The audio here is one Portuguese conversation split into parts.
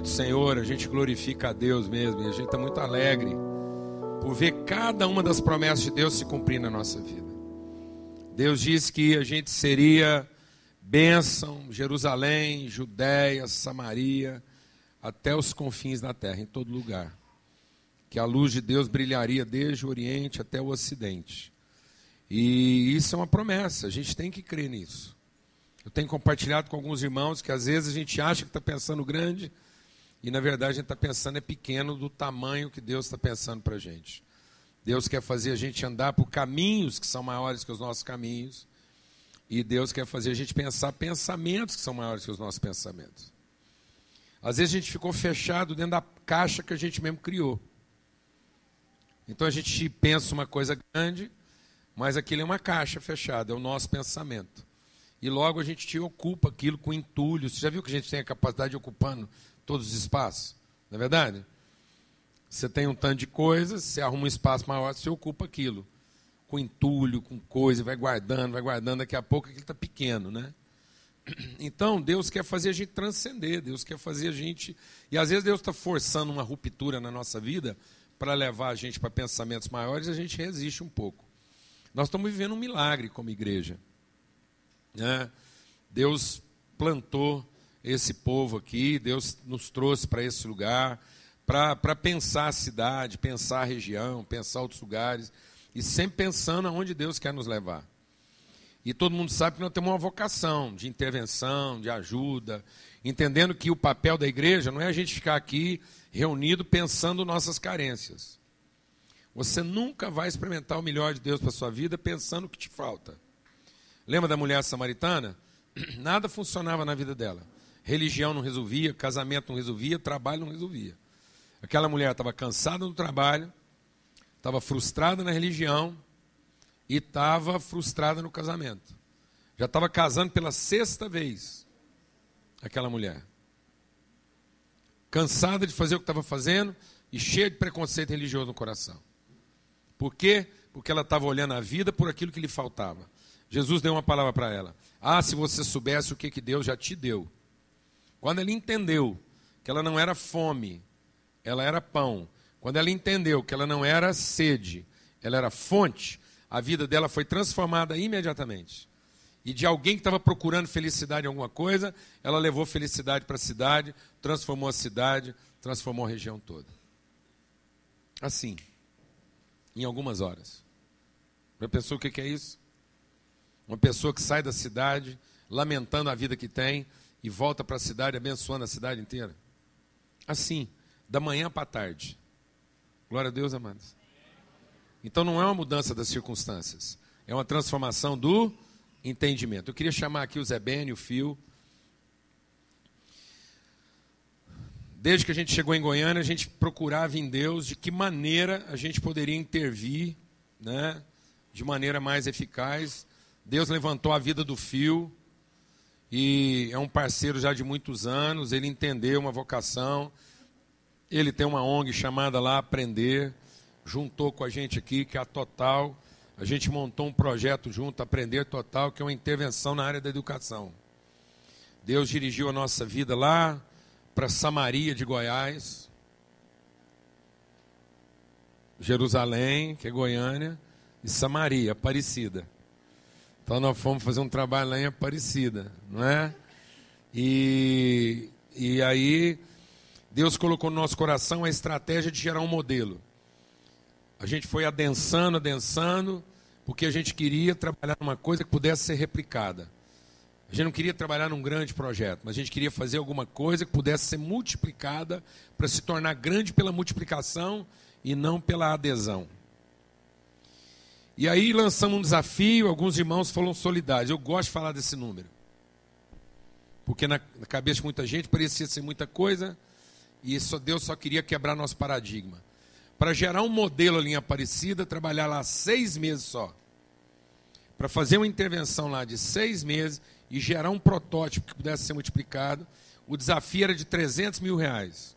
Bendito Senhor, a gente glorifica a Deus mesmo e a gente está muito alegre por ver cada uma das promessas de Deus se cumprir na nossa vida. Deus disse que a gente seria bênção, Jerusalém, Judéia, Samaria, até os confins da terra, em todo lugar. Que a luz de Deus brilharia desde o Oriente até o Ocidente. E isso é uma promessa, a gente tem que crer nisso. Eu tenho compartilhado com alguns irmãos que às vezes a gente acha que está pensando grande e na verdade a gente está pensando é pequeno do tamanho que Deus está pensando para a gente. Deus quer fazer a gente andar por caminhos que são maiores que os nossos caminhos. E Deus quer fazer a gente pensar pensamentos que são maiores que os nossos pensamentos. Às vezes a gente ficou fechado dentro da caixa que a gente mesmo criou. Então a gente pensa uma coisa grande, mas aquilo é uma caixa fechada, é o nosso pensamento. E logo a gente te ocupa aquilo com entulho. Você já viu que a gente tem a capacidade de ocupando todos os espaços? Não é verdade? Você tem um tanto de coisas, você arruma um espaço maior, você ocupa aquilo. Com entulho, com coisa, vai guardando, vai guardando, daqui a pouco aquilo está pequeno, né? Então, Deus quer fazer a gente transcender, Deus quer fazer a gente. E às vezes Deus está forçando uma ruptura na nossa vida para levar a gente para pensamentos maiores e a gente resiste um pouco. Nós estamos vivendo um milagre como igreja. Né? Deus plantou esse povo aqui, Deus nos trouxe para esse lugar, para pensar a cidade, pensar a região, pensar outros lugares, e sempre pensando aonde Deus quer nos levar. E todo mundo sabe que nós temos uma vocação de intervenção, de ajuda, entendendo que o papel da igreja não é a gente ficar aqui reunido pensando nossas carências. Você nunca vai experimentar o melhor de Deus para a sua vida pensando o que te falta. Lembra da mulher samaritana? Nada funcionava na vida dela. Religião não resolvia, casamento não resolvia, trabalho não resolvia. Aquela mulher estava cansada do trabalho, estava frustrada na religião e estava frustrada no casamento. Já estava casando pela sexta vez, aquela mulher. Cansada de fazer o que estava fazendo e cheia de preconceito religioso no coração. Por quê? Porque ela estava olhando a vida por aquilo que lhe faltava. Jesus deu uma palavra para ela. Ah, se você soubesse o que, que Deus já te deu. Quando ela entendeu que ela não era fome, ela era pão. Quando ela entendeu que ela não era sede, ela era fonte, a vida dela foi transformada imediatamente. E de alguém que estava procurando felicidade em alguma coisa, ela levou felicidade para a cidade, transformou a cidade, transformou a região toda. Assim, em algumas horas. Já pensou o que é isso? Uma pessoa que sai da cidade lamentando a vida que tem e volta para a cidade abençoando a cidade inteira. Assim, da manhã para a tarde. Glória a Deus, amados. Então não é uma mudança das circunstâncias, é uma transformação do entendimento. Eu queria chamar aqui o Zé Beni, o Fio. Desde que a gente chegou em Goiânia, a gente procurava em Deus de que maneira a gente poderia intervir, né, de maneira mais eficaz Deus levantou a vida do Fio e é um parceiro já de muitos anos. Ele entendeu uma vocação. Ele tem uma ONG chamada lá Aprender. Juntou com a gente aqui, que é a Total. A gente montou um projeto junto, Aprender Total, que é uma intervenção na área da educação. Deus dirigiu a nossa vida lá para Samaria de Goiás, Jerusalém, que é Goiânia, e Samaria, Aparecida. Então nós fomos fazer um trabalho lá em Aparecida, não é? E, e aí Deus colocou no nosso coração a estratégia de gerar um modelo. A gente foi adensando, adensando, porque a gente queria trabalhar numa coisa que pudesse ser replicada. A gente não queria trabalhar num grande projeto, mas a gente queria fazer alguma coisa que pudesse ser multiplicada para se tornar grande pela multiplicação e não pela adesão. E aí lançamos um desafio, alguns irmãos falam solidários. Eu gosto de falar desse número. Porque na, na cabeça de muita gente parecia ser muita coisa, e só Deus só queria quebrar nosso paradigma. Para gerar um modelo ali em Aparecida, trabalhar lá seis meses só. Para fazer uma intervenção lá de seis meses e gerar um protótipo que pudesse ser multiplicado, o desafio era de 300 mil reais.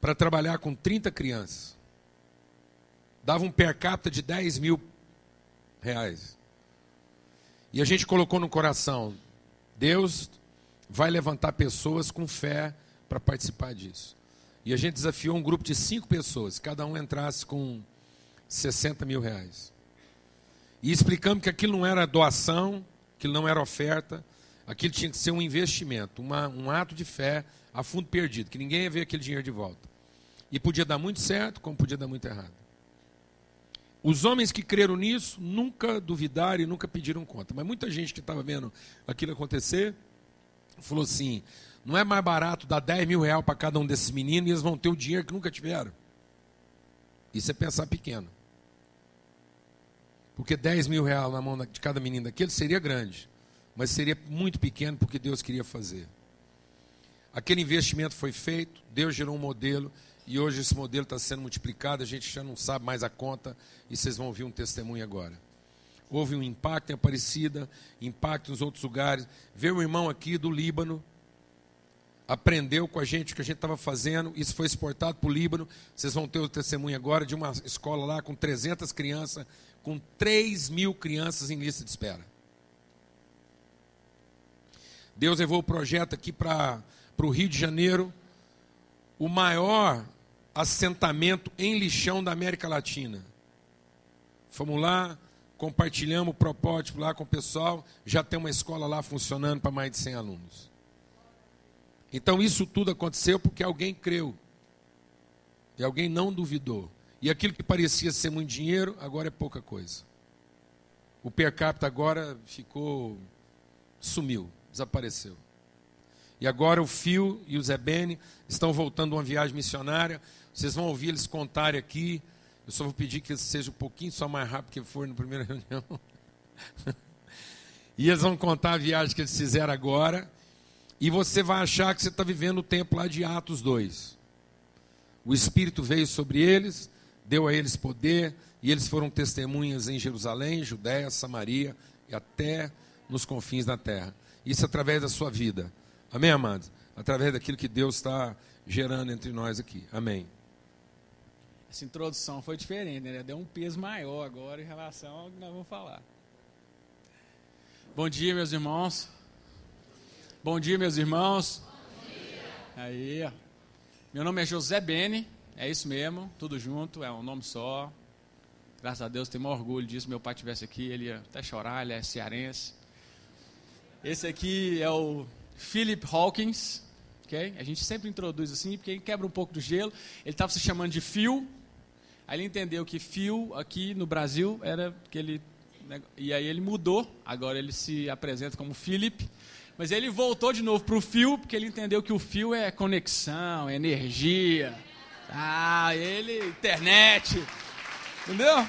Para trabalhar com 30 crianças dava um per capita de 10 mil reais. E a gente colocou no coração: Deus, vai levantar pessoas com fé para participar disso. E a gente desafiou um grupo de cinco pessoas, cada um entrasse com 60 mil reais. E explicamos que aquilo não era doação, aquilo não era oferta, aquilo tinha que ser um investimento, uma, um ato de fé a fundo perdido, que ninguém ia ver aquele dinheiro de volta. E podia dar muito certo, como podia dar muito errado. Os homens que creram nisso nunca duvidaram e nunca pediram conta. Mas muita gente que estava vendo aquilo acontecer falou assim: não é mais barato dar 10 mil reais para cada um desses meninos e eles vão ter o dinheiro que nunca tiveram. Isso é pensar pequeno. Porque 10 mil reais na mão de cada menino daquele seria grande, mas seria muito pequeno porque Deus queria fazer. Aquele investimento foi feito, Deus gerou um modelo e hoje esse modelo está sendo multiplicado, a gente já não sabe mais a conta e vocês vão ouvir um testemunho agora. Houve um impacto em Aparecida, impacto nos outros lugares. Veio um irmão aqui do Líbano, aprendeu com a gente o que a gente estava fazendo, isso foi exportado para o Líbano. Vocês vão ter o testemunho agora de uma escola lá com 300 crianças, com 3 mil crianças em lista de espera. Deus levou o projeto aqui para o Rio de Janeiro, o maior assentamento em lixão da América Latina. Fomos lá, compartilhamos o protótipo lá com o pessoal, já tem uma escola lá funcionando para mais de 100 alunos. Então isso tudo aconteceu porque alguém creu. E alguém não duvidou. E aquilo que parecia ser muito dinheiro, agora é pouca coisa. O per capita agora ficou. sumiu, desapareceu. E agora o Fio e o Zé Bene estão voltando uma viagem missionária. Vocês vão ouvir eles contarem aqui. Eu só vou pedir que seja um pouquinho só mais rápido que for na primeira reunião. e eles vão contar a viagem que eles fizeram agora. E você vai achar que você está vivendo o tempo lá de Atos 2. O Espírito veio sobre eles, deu a eles poder, e eles foram testemunhas em Jerusalém, Judéia, Samaria e até nos confins da terra. Isso através da sua vida. Amém, amados? Através daquilo que Deus está gerando entre nós aqui. Amém. Essa introdução foi diferente, né? Deu um peso maior agora em relação ao que nós vamos falar. Bom dia, meus irmãos. Bom dia, meus irmãos. Bom dia. Aí, meu nome é José Bene, é isso mesmo, tudo junto, é um nome só. Graças a Deus, tenho maior orgulho disso. Meu pai estivesse aqui, ele ia até chorar, ele é cearense. Esse aqui é o Philip Hawkins, ok? A gente sempre introduz assim, porque ele quebra um pouco do gelo. Ele estava se chamando de Phil, aí ele entendeu que Phil aqui no Brasil era que ele. E aí ele mudou, agora ele se apresenta como Philip. Mas ele voltou de novo para o fio, porque ele entendeu que o fio é conexão, é energia. Ah, ele, internet. Entendeu?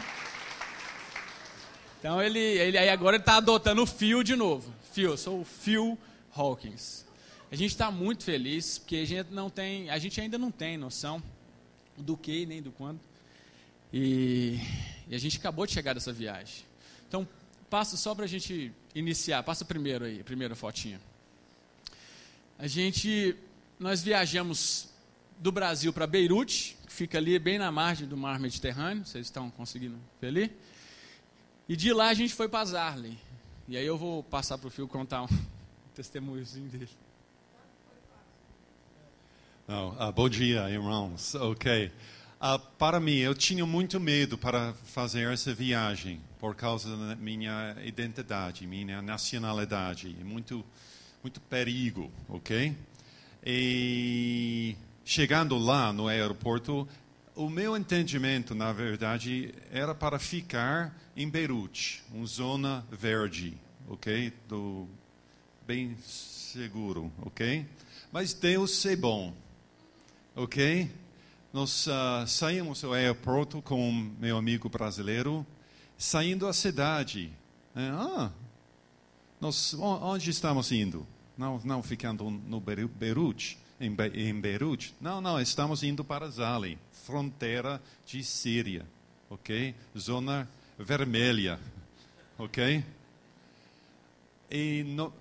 Então ele, ele aí agora está adotando o fio de novo. Fio, eu sou o Phil Hawkins. A gente está muito feliz, porque a gente não tem, a gente ainda não tem noção do que nem do quando. E, e a gente acabou de chegar dessa viagem. Então, passa só para a gente iniciar. Passa primeiro aí, primeira fotinha. A gente, nós viajamos do Brasil para Beirute, que fica ali bem na margem do mar Mediterrâneo. Vocês estão conseguindo ver ali? E de lá a gente foi para Zarley. E aí eu vou passar para o Fio contar um testemunhozinho dele. Oh, uh, bom dia, irmãos. Ok. Uh, para mim, eu tinha muito medo para fazer essa viagem por causa da minha identidade, minha nacionalidade, muito muito perigo, ok? E chegando lá no aeroporto, o meu entendimento, na verdade, era para ficar em Beirute, uma zona verde, ok? Do bem seguro, ok? Mas Deus é bom, ok? Nós uh, saímos do aeroporto com meu amigo brasileiro, saindo da cidade. É, ah, nós, onde estamos indo? Não, não ficando no Beirute, em, Be em Beirute. Não, não, estamos indo para Zali, fronteira de Síria, ok? Zona vermelha, ok? E, no,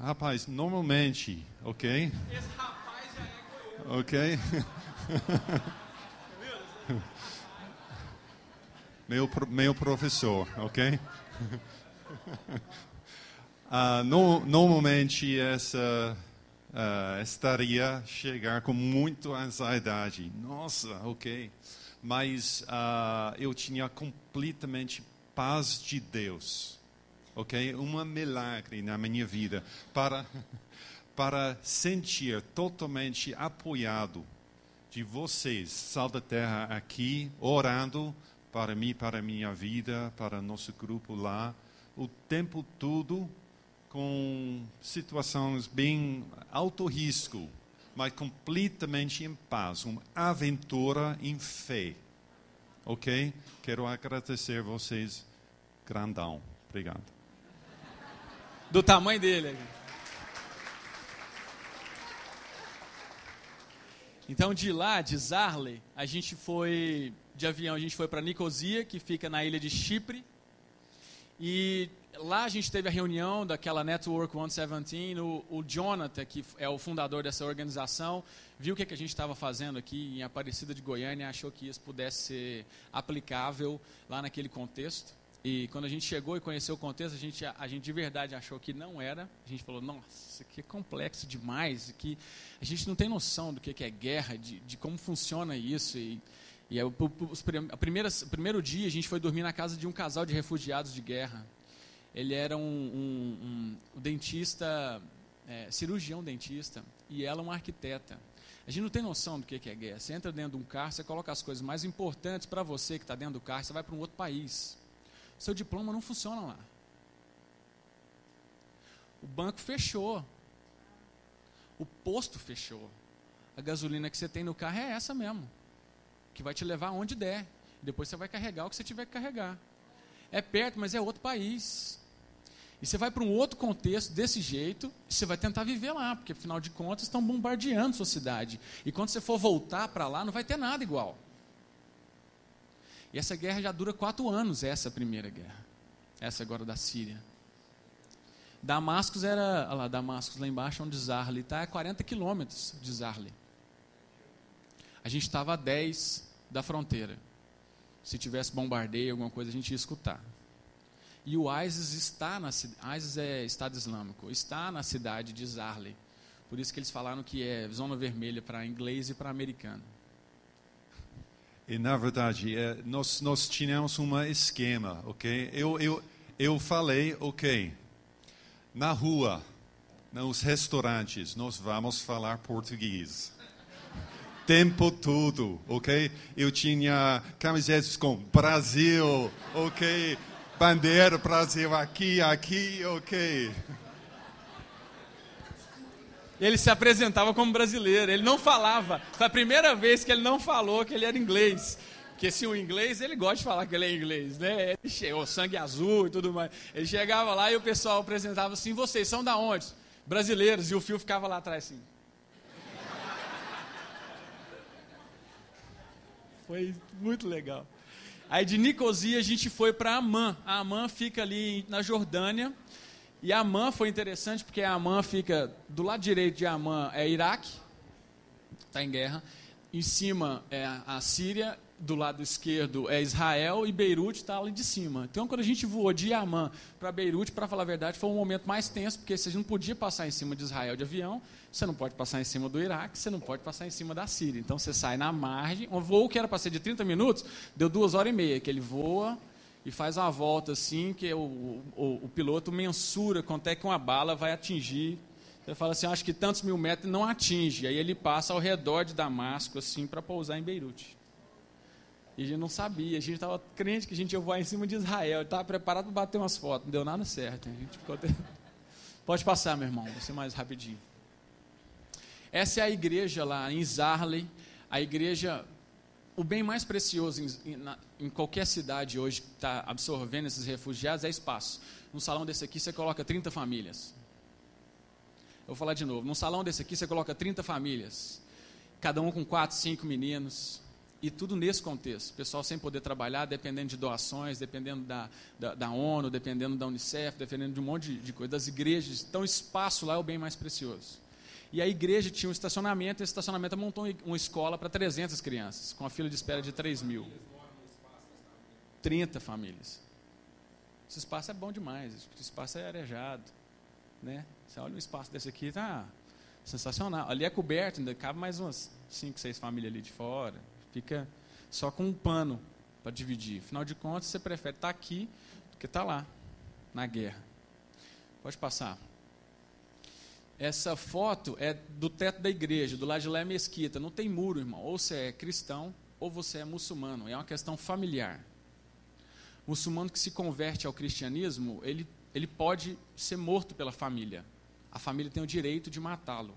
rapaz, normalmente, ok? Esse rapaz já é. Ok? meu, meu professor, ok? Uh, no, normalmente essa uh, estaria chegar com muito ansiedade. Nossa, ok. Mas uh, eu tinha completamente paz de Deus, ok? Um milagre na minha vida para para sentir totalmente apoiado de vocês, Sal da Terra, aqui, orando para mim, para minha vida, para nosso grupo lá, o tempo todo com situações bem alto risco, mas completamente em paz, uma aventura em fé. Ok? Quero agradecer vocês, grandão. Obrigado. Do tamanho dele. Então, de lá, de Zarley, a gente foi, de avião, a gente foi para Nicosia, que fica na ilha de Chipre. E lá a gente teve a reunião daquela Network 117. O, o Jonathan, que é o fundador dessa organização, viu o que, que a gente estava fazendo aqui em Aparecida de Goiânia e achou que isso pudesse ser aplicável lá naquele contexto. E quando a gente chegou e conheceu o contexto, a gente, a gente de verdade achou que não era. A gente falou, nossa, isso aqui é complexo demais, que a gente não tem noção do que é guerra, de, de como funciona isso. E, e o, os, o primeiro dia a gente foi dormir na casa de um casal de refugiados de guerra. Ele era um, um, um, dentista, é, cirurgião dentista, e ela uma arquiteta. A gente não tem noção do que é guerra. Você entra dentro de um carro, você coloca as coisas mais importantes para você que está dentro do carro, você vai para um outro país seu diploma não funciona lá. O banco fechou. O posto fechou. A gasolina que você tem no carro é essa mesmo. Que vai te levar onde der. Depois você vai carregar o que você tiver que carregar. É perto, mas é outro país. E você vai para um outro contexto desse jeito, e você vai tentar viver lá, porque afinal de contas estão bombardeando sua cidade. E quando você for voltar para lá, não vai ter nada igual. E essa guerra já dura quatro anos, essa primeira guerra. Essa agora da Síria. Damascus era, olha lá, Damascus lá embaixo, onde Zarli está, é 40 quilômetros de Zarli. A gente estava a 10 da fronteira. Se tivesse bombardeio, alguma coisa, a gente ia escutar. E o ISIS está na ISIS é Estado Islâmico, está na cidade de Zarli. Por isso que eles falaram que é zona vermelha para inglês e para americano. E na verdade, é, nós, nós tínhamos um esquema, ok? Eu, eu, eu falei, ok, na rua, nos restaurantes, nós vamos falar português. Tempo todo, ok? Eu tinha camisetas com Brasil, ok? Bandeira Brasil aqui, aqui, ok? Ele se apresentava como brasileiro, ele não falava. Foi a primeira vez que ele não falou que ele era inglês. Porque se o inglês, ele gosta de falar que ele é inglês, né? Ele chegou, sangue azul e tudo mais. Ele chegava lá e o pessoal apresentava assim: vocês são da onde? Brasileiros. E o fio ficava lá atrás assim. Foi muito legal. Aí de Nicosia a gente foi para Amã. A Amã fica ali na Jordânia. E Amã foi interessante porque Amã fica do lado direito de Amã é Iraque, está em guerra. Em cima é a Síria, do lado esquerdo é Israel e Beirute está ali de cima. Então, quando a gente voou de Amã para Beirute, para falar a verdade, foi um momento mais tenso, porque você não podia passar em cima de Israel de avião, você não pode passar em cima do Iraque, você não pode passar em cima da Síria. Então, você sai na margem. Um voo que era para ser de 30 minutos, deu duas horas e meia, que ele voa e faz uma volta assim, que o, o, o piloto mensura quanto é que uma bala vai atingir. Ele fala assim, acho que tantos mil metros não atinge. Aí ele passa ao redor de Damasco, assim, para pousar em Beirute. E a gente não sabia, a gente estava crente que a gente ia voar em cima de Israel, estava preparado para bater umas fotos, não deu nada certo. A gente ficou até... Pode passar, meu irmão, você mais rapidinho. Essa é a igreja lá em Zarley, a igreja o bem mais precioso em, em, em qualquer cidade hoje que está absorvendo esses refugiados é espaço. Num salão desse aqui você coloca 30 famílias. Eu vou falar de novo. Num salão desse aqui você coloca 30 famílias. Cada um com 4, 5 meninos. E tudo nesse contexto. Pessoal sem poder trabalhar, dependendo de doações, dependendo da, da, da ONU, dependendo da Unicef, dependendo de um monte de, de coisa, das igrejas. Então, espaço lá é o bem mais precioso. E a igreja tinha um estacionamento, e esse estacionamento montou uma escola para 300 crianças, com a fila de espera de 3 mil. 30 famílias. Esse espaço é bom demais, esse espaço é arejado. Né? Você olha um espaço desse aqui, tá, Sensacional. Ali é coberto, ainda cabe mais umas 5, 6 famílias ali de fora. Fica só com um pano para dividir. Afinal de contas, você prefere estar tá aqui do que estar tá lá, na guerra. Pode passar. Essa foto é do teto da igreja, do lado de lá é mesquita. Não tem muro, irmão. Ou você é cristão, ou você é muçulmano. É uma questão familiar. O muçulmano que se converte ao cristianismo, ele, ele pode ser morto pela família a família tem o direito de matá-lo.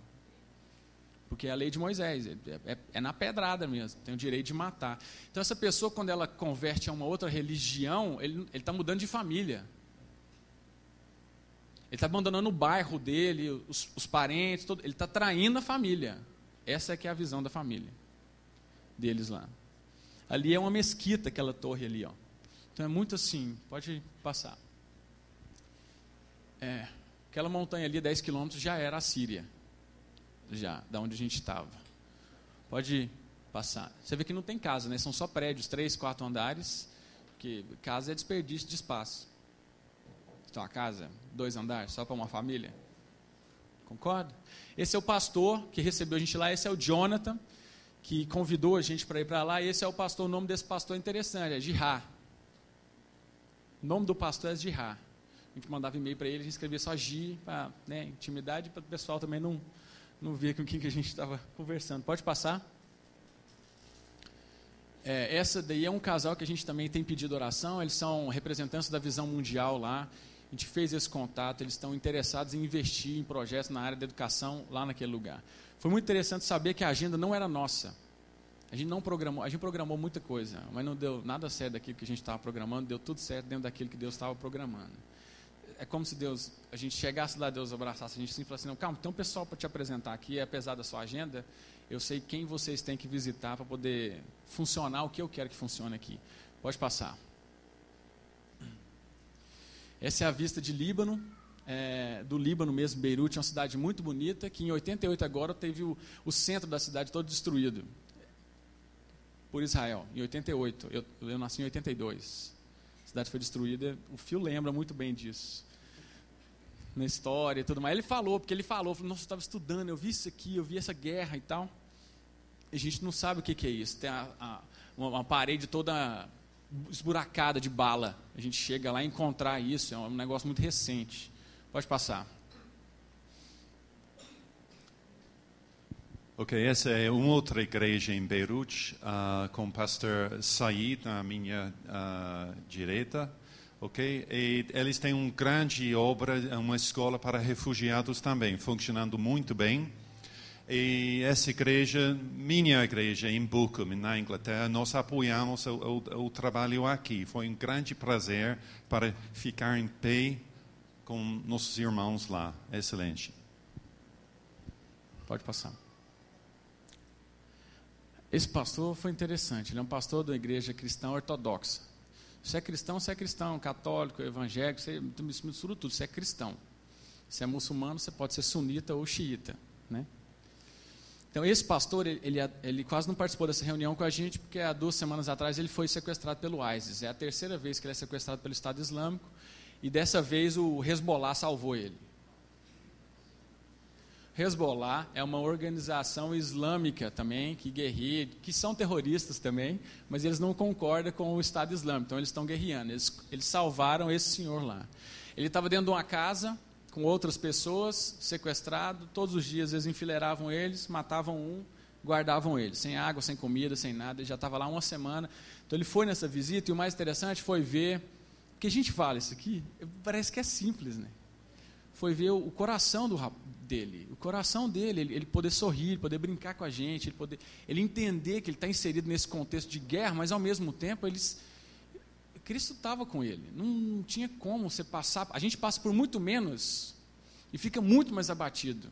Porque é a lei de Moisés, é, é, é, na pedrada mesmo, tem o direito de matar. Então, essa pessoa, quando ela converte a uma outra religião, ele está mudando de família. Ele está abandonando o bairro dele, os, os parentes, todo, ele está traindo a família. Essa é que é a visão da família deles lá. Ali é uma mesquita, aquela torre ali. Ó. Então é muito assim, pode passar. É. Aquela montanha ali, 10 quilômetros, já era a Síria. Já, da onde a gente estava. Pode passar. Você vê que não tem casa, né? São só prédios, três, quatro andares. Que casa é desperdício de espaço. Então, a casa, dois andares, só para uma família. Concorda? Esse é o pastor que recebeu a gente lá, esse é o Jonathan, que convidou a gente para ir para lá. Esse é o pastor, o nome desse pastor é interessante, é Jirá. O nome do pastor é Jirá a gente mandava e-mail para ele, a gente escrevia só Gi, para né, intimidade, para o pessoal também não, não ver com quem que a gente estava conversando. Pode passar? É, essa daí é um casal que a gente também tem pedido oração, eles são representantes da visão mundial lá, a gente fez esse contato, eles estão interessados em investir em projetos na área da educação lá naquele lugar. Foi muito interessante saber que a agenda não era nossa. A gente não programou, a gente programou muita coisa, mas não deu nada certo daquilo que a gente estava programando, deu tudo certo dentro daquilo que Deus estava programando é como se Deus, a gente chegasse lá, Deus abraçasse a gente assim e falasse, não, calma, tem um pessoal para te apresentar aqui, apesar da sua agenda, eu sei quem vocês têm que visitar para poder funcionar o que eu quero que funcione aqui. Pode passar. Essa é a vista de Líbano, é, do Líbano mesmo, Beirute, é uma cidade muito bonita, que em 88 agora teve o, o centro da cidade todo destruído por Israel, em 88. Eu, eu nasci em 82 a cidade foi destruída. O Fio lembra muito bem disso. Na história e tudo mais. Ele falou, porque ele falou, falou nossa, eu estava estudando, eu vi isso aqui, eu vi essa guerra e tal. E a gente não sabe o que, que é isso. Tem a, a, uma, uma parede toda esburacada de bala. A gente chega lá e encontrar isso, é um negócio muito recente. Pode passar. Ok, essa é uma outra igreja em Beirute, uh, com o pastor Said na minha uh, direita. Ok, e eles têm uma grande obra, uma escola para refugiados também, funcionando muito bem. E essa igreja, minha igreja em Bookham, na Inglaterra, nós apoiamos o, o, o trabalho aqui. Foi um grande prazer para ficar em pé com nossos irmãos lá. Excelente. Pode passar. Esse pastor foi interessante, ele é um pastor da igreja cristã ortodoxa. Você é cristão, você é cristão, católico, evangélico, você mistura tudo, você é cristão. Se é muçulmano, você pode ser sunita ou xiita, né? Então, esse pastor, ele, ele, quase não participou dessa reunião com a gente, porque há duas semanas atrás ele foi sequestrado pelo ISIS. É a terceira vez que ele é sequestrado pelo Estado Islâmico, e dessa vez o Hezbollah salvou ele. Hezbollah é uma organização islâmica também, que guerreia, que são terroristas também, mas eles não concordam com o Estado Islâmico, então eles estão guerreando. Eles, eles salvaram esse senhor lá. Ele estava dentro de uma casa com outras pessoas, sequestrado, todos os dias eles enfileiravam eles, matavam um, guardavam ele, sem água, sem comida, sem nada, ele já estava lá uma semana. Então ele foi nessa visita e o mais interessante foi ver, que a gente fala isso aqui, parece que é simples, né? Foi ver o coração do, dele, o coração dele, ele, ele, poder sorrir, poder brincar com a gente, ele poder, ele entender que ele está inserido nesse contexto de guerra, mas ao mesmo tempo eles, Cristo estava com ele. Não, não, tinha como você passar. A gente passa por muito menos e fica muito mais abatido.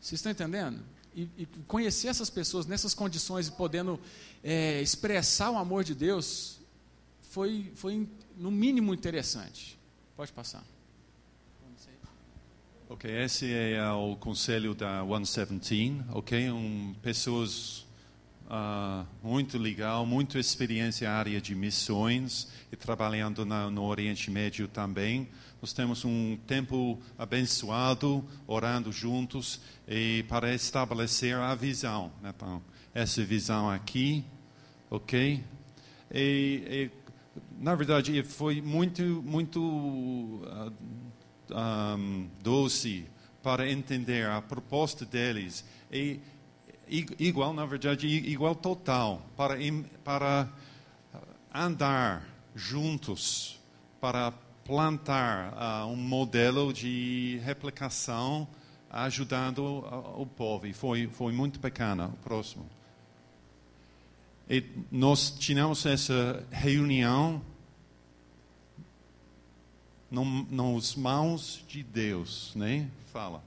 Vocês estão entendendo? E, e conhecer essas pessoas nessas condições e podendo é, expressar o amor de Deus foi, foi no mínimo interessante. Pode passar. Ok, esse é o conselho da 117, ok? Um, pessoas ah, muito legal, muita experiência na área de missões e trabalhando na, no Oriente Médio também. Nós temos um tempo abençoado, orando juntos e para estabelecer a visão. Né? Então, essa visão aqui, ok? E, e, na verdade, foi muito, muito uh, um, doce para entender a proposta deles. E, igual, na verdade, igual total, para, para andar juntos, para plantar uh, um modelo de replicação ajudando uh, o povo. E foi, foi muito bacana. O próximo. E nós tínhamos essa reunião nas mãos de Deus, né? Fala.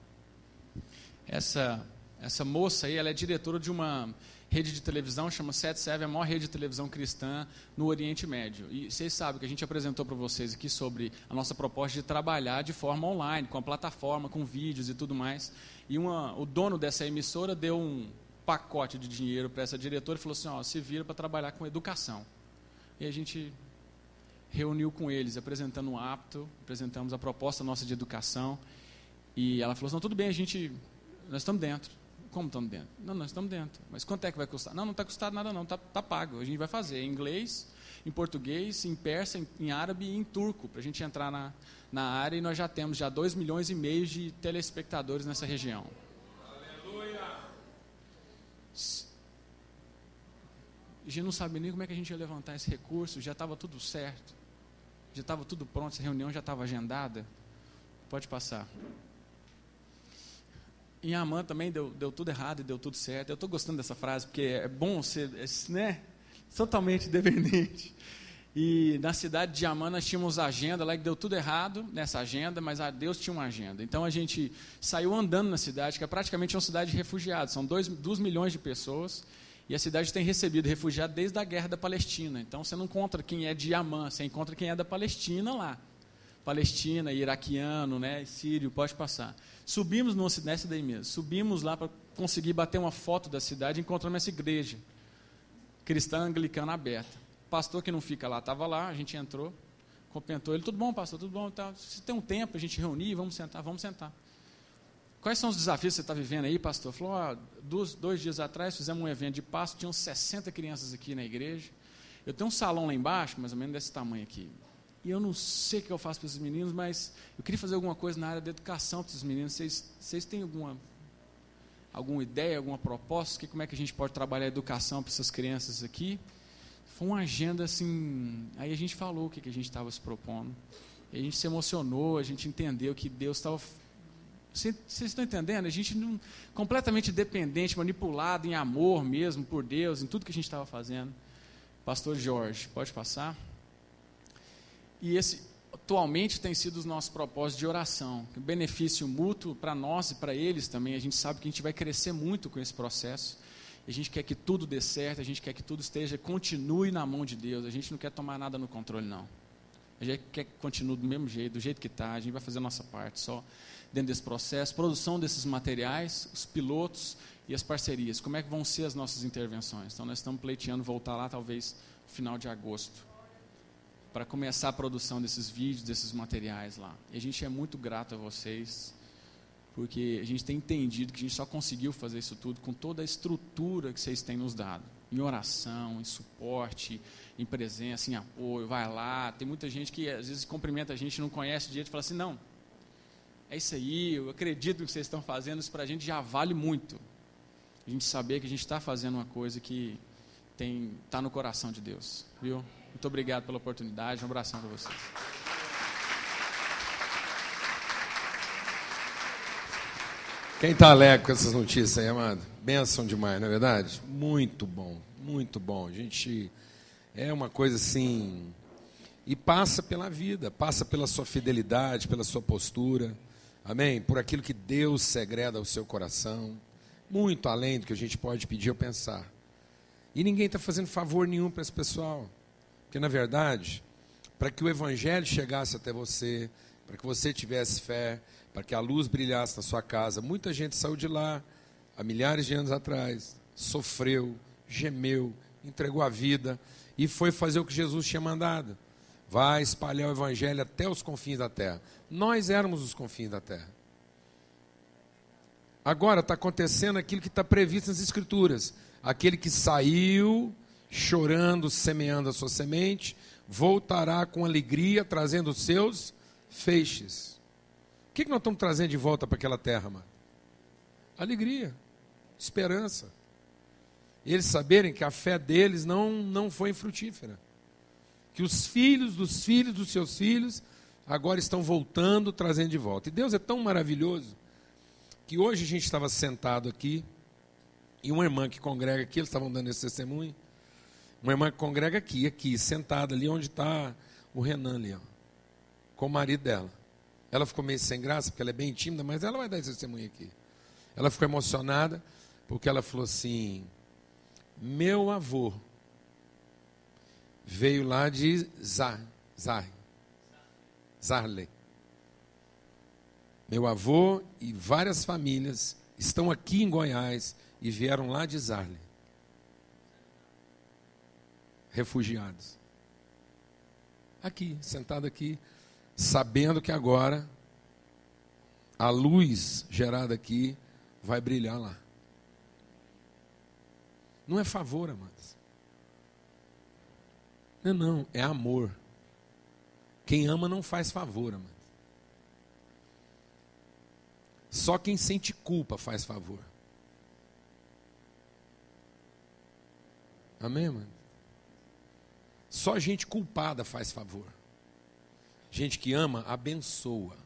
Essa essa moça aí, ela é diretora de uma rede de televisão, chama Set Seven, a maior rede de televisão cristã no Oriente Médio. E vocês sabem que a gente apresentou para vocês aqui sobre a nossa proposta de trabalhar de forma online, com a plataforma, com vídeos e tudo mais. E uma, o dono dessa emissora deu um pacote de dinheiro para essa diretora e falou assim, ó, se vira para trabalhar com educação. E a gente reuniu com eles, apresentando um apto, apresentamos a proposta nossa de educação. E ela falou assim, não, tudo bem, a gente, nós estamos dentro. Como estamos dentro? Não, nós estamos dentro. Mas quanto é que vai custar? Não, não está custado nada não, está tá pago. A gente vai fazer em inglês, em português, em persa, em, em árabe e em turco, para a gente entrar na, na área e nós já temos já 2 milhões e meio de telespectadores nessa região. Aleluia! A gente não sabe nem como é que a gente ia levantar esse recurso, já estava tudo certo, já estava tudo pronto, essa reunião já estava agendada. Pode passar. Em Amã também deu, deu tudo errado e deu tudo certo. Eu estou gostando dessa frase, porque é bom ser né, totalmente dependente. E na cidade de Amã nós tínhamos agenda lá que deu tudo errado nessa agenda, mas a Deus tinha uma agenda. Então a gente saiu andando na cidade, que é praticamente uma cidade de refugiados. São 2 milhões de pessoas. E a cidade tem recebido refugiados desde a guerra da Palestina. Então você não encontra quem é de Amã, você encontra quem é da Palestina lá. Palestina, iraquiano, né, sírio, pode passar. Subimos no, nessa daí mesmo, subimos lá para conseguir bater uma foto da cidade e encontramos essa igreja cristã anglicana aberta. Pastor que não fica lá estava lá, a gente entrou, cumprimentou ele, tudo bom, pastor, tudo bom, tá. se tem um tempo a gente reunir, vamos sentar, vamos sentar. Quais são os desafios que você está vivendo aí, pastor? Falou, dois, dois dias atrás fizemos um evento de pasto, tinham 60 crianças aqui na igreja. Eu tenho um salão lá embaixo, mais ou menos desse tamanho aqui. E eu não sei o que eu faço para esses meninos, mas eu queria fazer alguma coisa na área da educação para esses meninos. Vocês, vocês têm alguma, alguma ideia, alguma proposta? Que, como é que a gente pode trabalhar a educação para essas crianças aqui? Foi uma agenda assim. Aí a gente falou o que, que a gente estava se propondo. E a gente se emocionou, a gente entendeu que Deus estava. Vocês estão entendendo? A gente não, completamente dependente, manipulado em amor mesmo por Deus, em tudo que a gente estava fazendo. Pastor Jorge, pode passar? E esse atualmente tem sido os nossos propósitos de oração. Benefício mútuo para nós e para eles também. A gente sabe que a gente vai crescer muito com esse processo. A gente quer que tudo dê certo, a gente quer que tudo esteja, continue na mão de Deus. A gente não quer tomar nada no controle, não. A gente quer que continue do mesmo jeito, do jeito que está. A gente vai fazer a nossa parte só dentro desse processo. Produção desses materiais, os pilotos e as parcerias. Como é que vão ser as nossas intervenções? Então, nós estamos pleiteando voltar lá, talvez, no final de agosto para começar a produção desses vídeos, desses materiais lá. E a gente é muito grato a vocês, porque a gente tem entendido que a gente só conseguiu fazer isso tudo com toda a estrutura que vocês têm nos dado. Em oração, em suporte, em presença, em apoio, vai lá. Tem muita gente que às vezes cumprimenta a gente, não conhece direito e fala assim, não, é isso aí, eu acredito no que vocês estão fazendo, isso para a gente já vale muito. A gente saber que a gente está fazendo uma coisa que está no coração de Deus, viu? Muito obrigado pela oportunidade. Um abração para vocês. Quem está alegre com essas notícias aí, amado? Benção demais, não é verdade? Muito bom, muito bom. A gente é uma coisa assim. E passa pela vida, passa pela sua fidelidade, pela sua postura. Amém? Por aquilo que Deus segreda ao seu coração. Muito além do que a gente pode pedir ou pensar. E ninguém está fazendo favor nenhum para esse pessoal. Porque, na verdade, para que o Evangelho chegasse até você, para que você tivesse fé, para que a luz brilhasse na sua casa, muita gente saiu de lá há milhares de anos atrás, sofreu, gemeu, entregou a vida e foi fazer o que Jesus tinha mandado. Vai espalhar o evangelho até os confins da terra. Nós éramos os confins da terra. Agora está acontecendo aquilo que está previsto nas Escrituras. Aquele que saiu chorando, semeando a sua semente, voltará com alegria, trazendo os seus feixes. O que, que nós estamos trazendo de volta para aquela terra, mano? Alegria, esperança. Eles saberem que a fé deles não, não foi infrutífera. Que os filhos dos filhos dos seus filhos agora estão voltando, trazendo de volta. E Deus é tão maravilhoso que hoje a gente estava sentado aqui e uma irmã que congrega aqui, eles estavam dando esse testemunho. Uma irmã que congrega aqui, aqui, sentada ali onde está o Renan ali, ó, com o marido dela. Ela ficou meio sem graça, porque ela é bem tímida, mas ela vai dar esse testemunho aqui. Ela ficou emocionada, porque ela falou assim: Meu avô veio lá de Zar, Zar, Zarley. Meu avô e várias famílias estão aqui em Goiás e vieram lá de Zarley. Refugiados. Aqui, sentado aqui, sabendo que agora a luz gerada aqui vai brilhar lá. Não é favor, amados. Não, não, é amor. Quem ama não faz favor, amados. Só quem sente culpa faz favor. Amém, mano? Só gente culpada faz favor. Gente que ama, abençoa.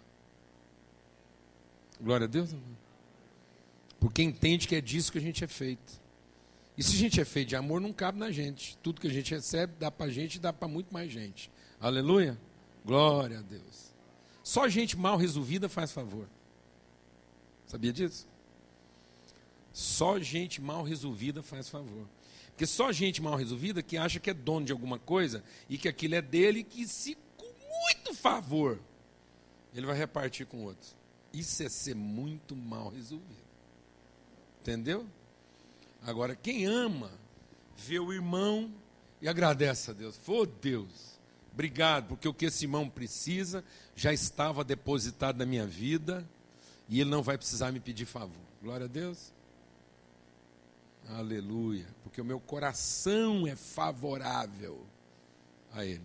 Glória a Deus. Porque entende que é disso que a gente é feito. E se a gente é feito de amor, não cabe na gente. Tudo que a gente recebe dá para a gente e dá para muito mais gente. Aleluia. Glória a Deus. Só gente mal resolvida faz favor. Sabia disso? Só gente mal resolvida faz favor. Porque só gente mal resolvida que acha que é dono de alguma coisa e que aquilo é dele que se com muito favor ele vai repartir com outros. Isso é ser muito mal resolvido. Entendeu? Agora, quem ama, vê o irmão e agradece a Deus. Foi Deus, obrigado, porque o que esse irmão precisa já estava depositado na minha vida e ele não vai precisar me pedir favor. Glória a Deus. Aleluia. Porque o meu coração é favorável a Ele.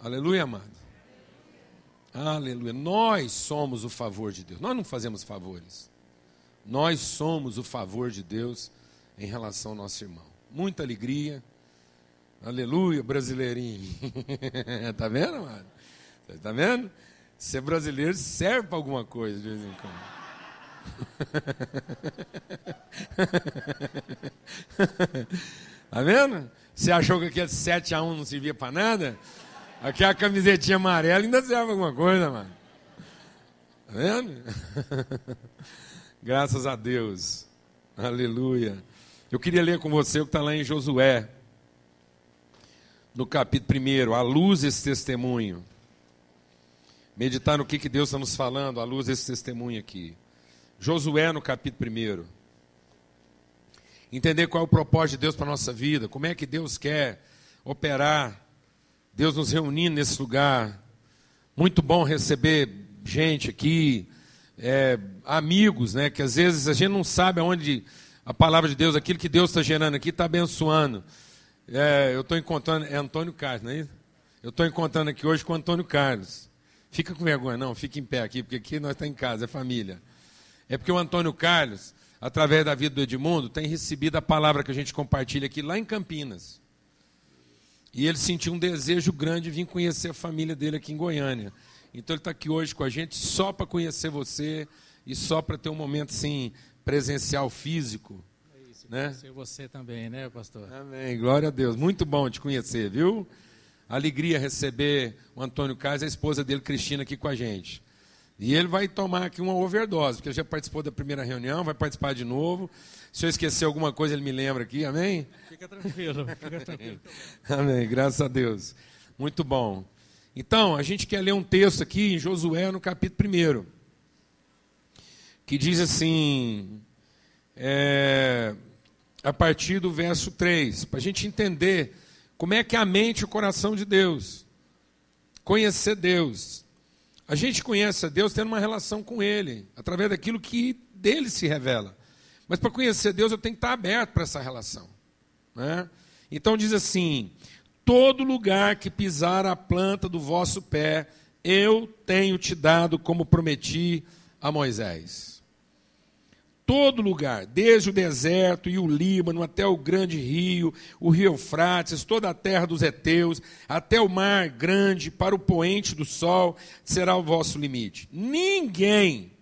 Aleluia, amado. Aleluia. Nós somos o favor de Deus. Nós não fazemos favores. Nós somos o favor de Deus em relação ao nosso irmão. Muita alegria. Aleluia, brasileirinho. Está vendo, amado? Está vendo? Ser brasileiro serve para alguma coisa de vez em quando. tá vendo? Você achou que aquele 7x1 não servia para nada? Aqui a camisetinha amarela ainda serve alguma coisa, mano. Tá vendo? Graças a Deus. Aleluia. Eu queria ler com você o que está lá em Josué, no capítulo 1, à luz desse testemunho meditar no que, que Deus está nos falando à luz desse testemunho aqui. Josué no capítulo 1. Entender qual é o propósito de Deus para a nossa vida, como é que Deus quer operar, Deus nos reunindo nesse lugar. Muito bom receber gente aqui, é, amigos, né? Que às vezes a gente não sabe aonde a palavra de Deus, aquilo que Deus está gerando aqui, está abençoando. É, eu estou encontrando, é Antônio Carlos, não é isso? Eu estou encontrando aqui hoje com Antônio Carlos. Fica com vergonha, não, fica em pé aqui, porque aqui nós estamos em casa, é família. É porque o Antônio Carlos, através da vida do Edmundo, tem recebido a palavra que a gente compartilha aqui lá em Campinas. E ele sentiu um desejo grande de vir conhecer a família dele aqui em Goiânia. Então ele está aqui hoje com a gente só para conhecer você e só para ter um momento assim, presencial, físico. É isso, né? conhecer você também, né, pastor? Amém. Glória a Deus. Muito bom te conhecer, viu? alegria receber o Antônio Carlos e a esposa dele, Cristina, aqui com a gente. E ele vai tomar aqui uma overdose, porque já participou da primeira reunião, vai participar de novo. Se eu esquecer alguma coisa, ele me lembra aqui, amém? Fica tranquilo, fica tranquilo. amém, graças a Deus. Muito bom. Então, a gente quer ler um texto aqui em Josué, no capítulo 1, que diz assim: é, a partir do verso 3, para a gente entender como é que é a mente e o coração de Deus. Conhecer Deus. A gente conhece a Deus tendo uma relação com Ele, através daquilo que dele se revela. Mas para conhecer Deus eu tenho que estar aberto para essa relação. Né? Então diz assim: todo lugar que pisar a planta do vosso pé, eu tenho te dado como prometi a Moisés todo lugar, desde o deserto e o Líbano até o grande rio, o rio Eufrates, toda a terra dos heteus, até o mar grande, para o poente do sol, será o vosso limite. Ninguém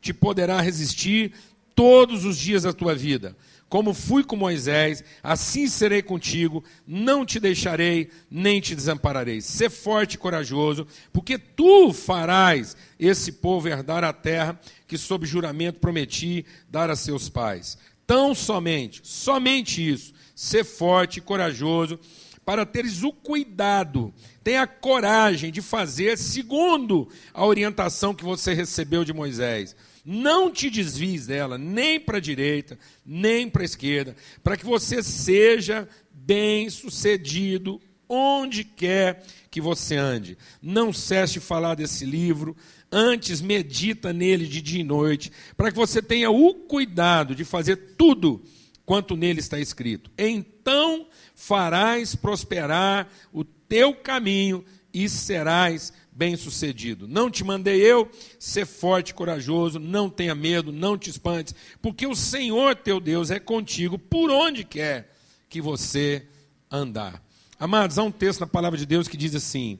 te poderá resistir todos os dias da tua vida. Como fui com Moisés, assim serei contigo, não te deixarei, nem te desampararei. Sê forte e corajoso, porque tu farás esse povo herdar a terra que, sob juramento, prometi dar a seus pais. Tão somente, somente isso, ser forte e corajoso, para teres o cuidado, tenha a coragem de fazer segundo a orientação que você recebeu de Moisés não te desvies dela, nem para a direita, nem para a esquerda, para que você seja bem sucedido onde quer que você ande. Não cesse de falar desse livro, antes medita nele de dia e noite, para que você tenha o cuidado de fazer tudo quanto nele está escrito. Então farás prosperar o teu caminho e serás bem-sucedido. Não te mandei eu, ser forte corajoso, não tenha medo, não te espantes, porque o Senhor teu Deus é contigo por onde quer que você andar. Amados, há um texto na palavra de Deus que diz assim: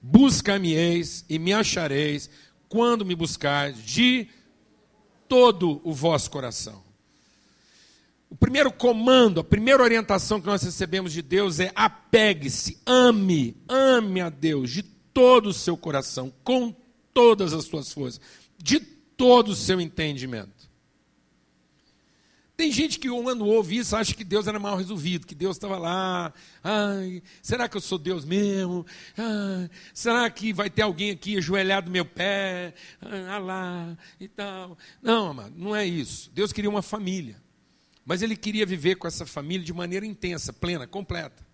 Busca-me-eis e me achareis quando me buscares de todo o vosso coração. O primeiro comando, a primeira orientação que nós recebemos de Deus é apegue-se, ame, ame a Deus de todo o seu coração, com todas as suas forças, de todo o seu entendimento. Tem gente que quando ouve isso acha que Deus era mal resolvido, que Deus estava lá. Ai, será que eu sou Deus mesmo? Ai, será que vai ter alguém aqui ajoelhado no meu pé? Ah lá e tal. Não, amado, não é isso. Deus queria uma família. Mas ele queria viver com essa família de maneira intensa, plena, completa.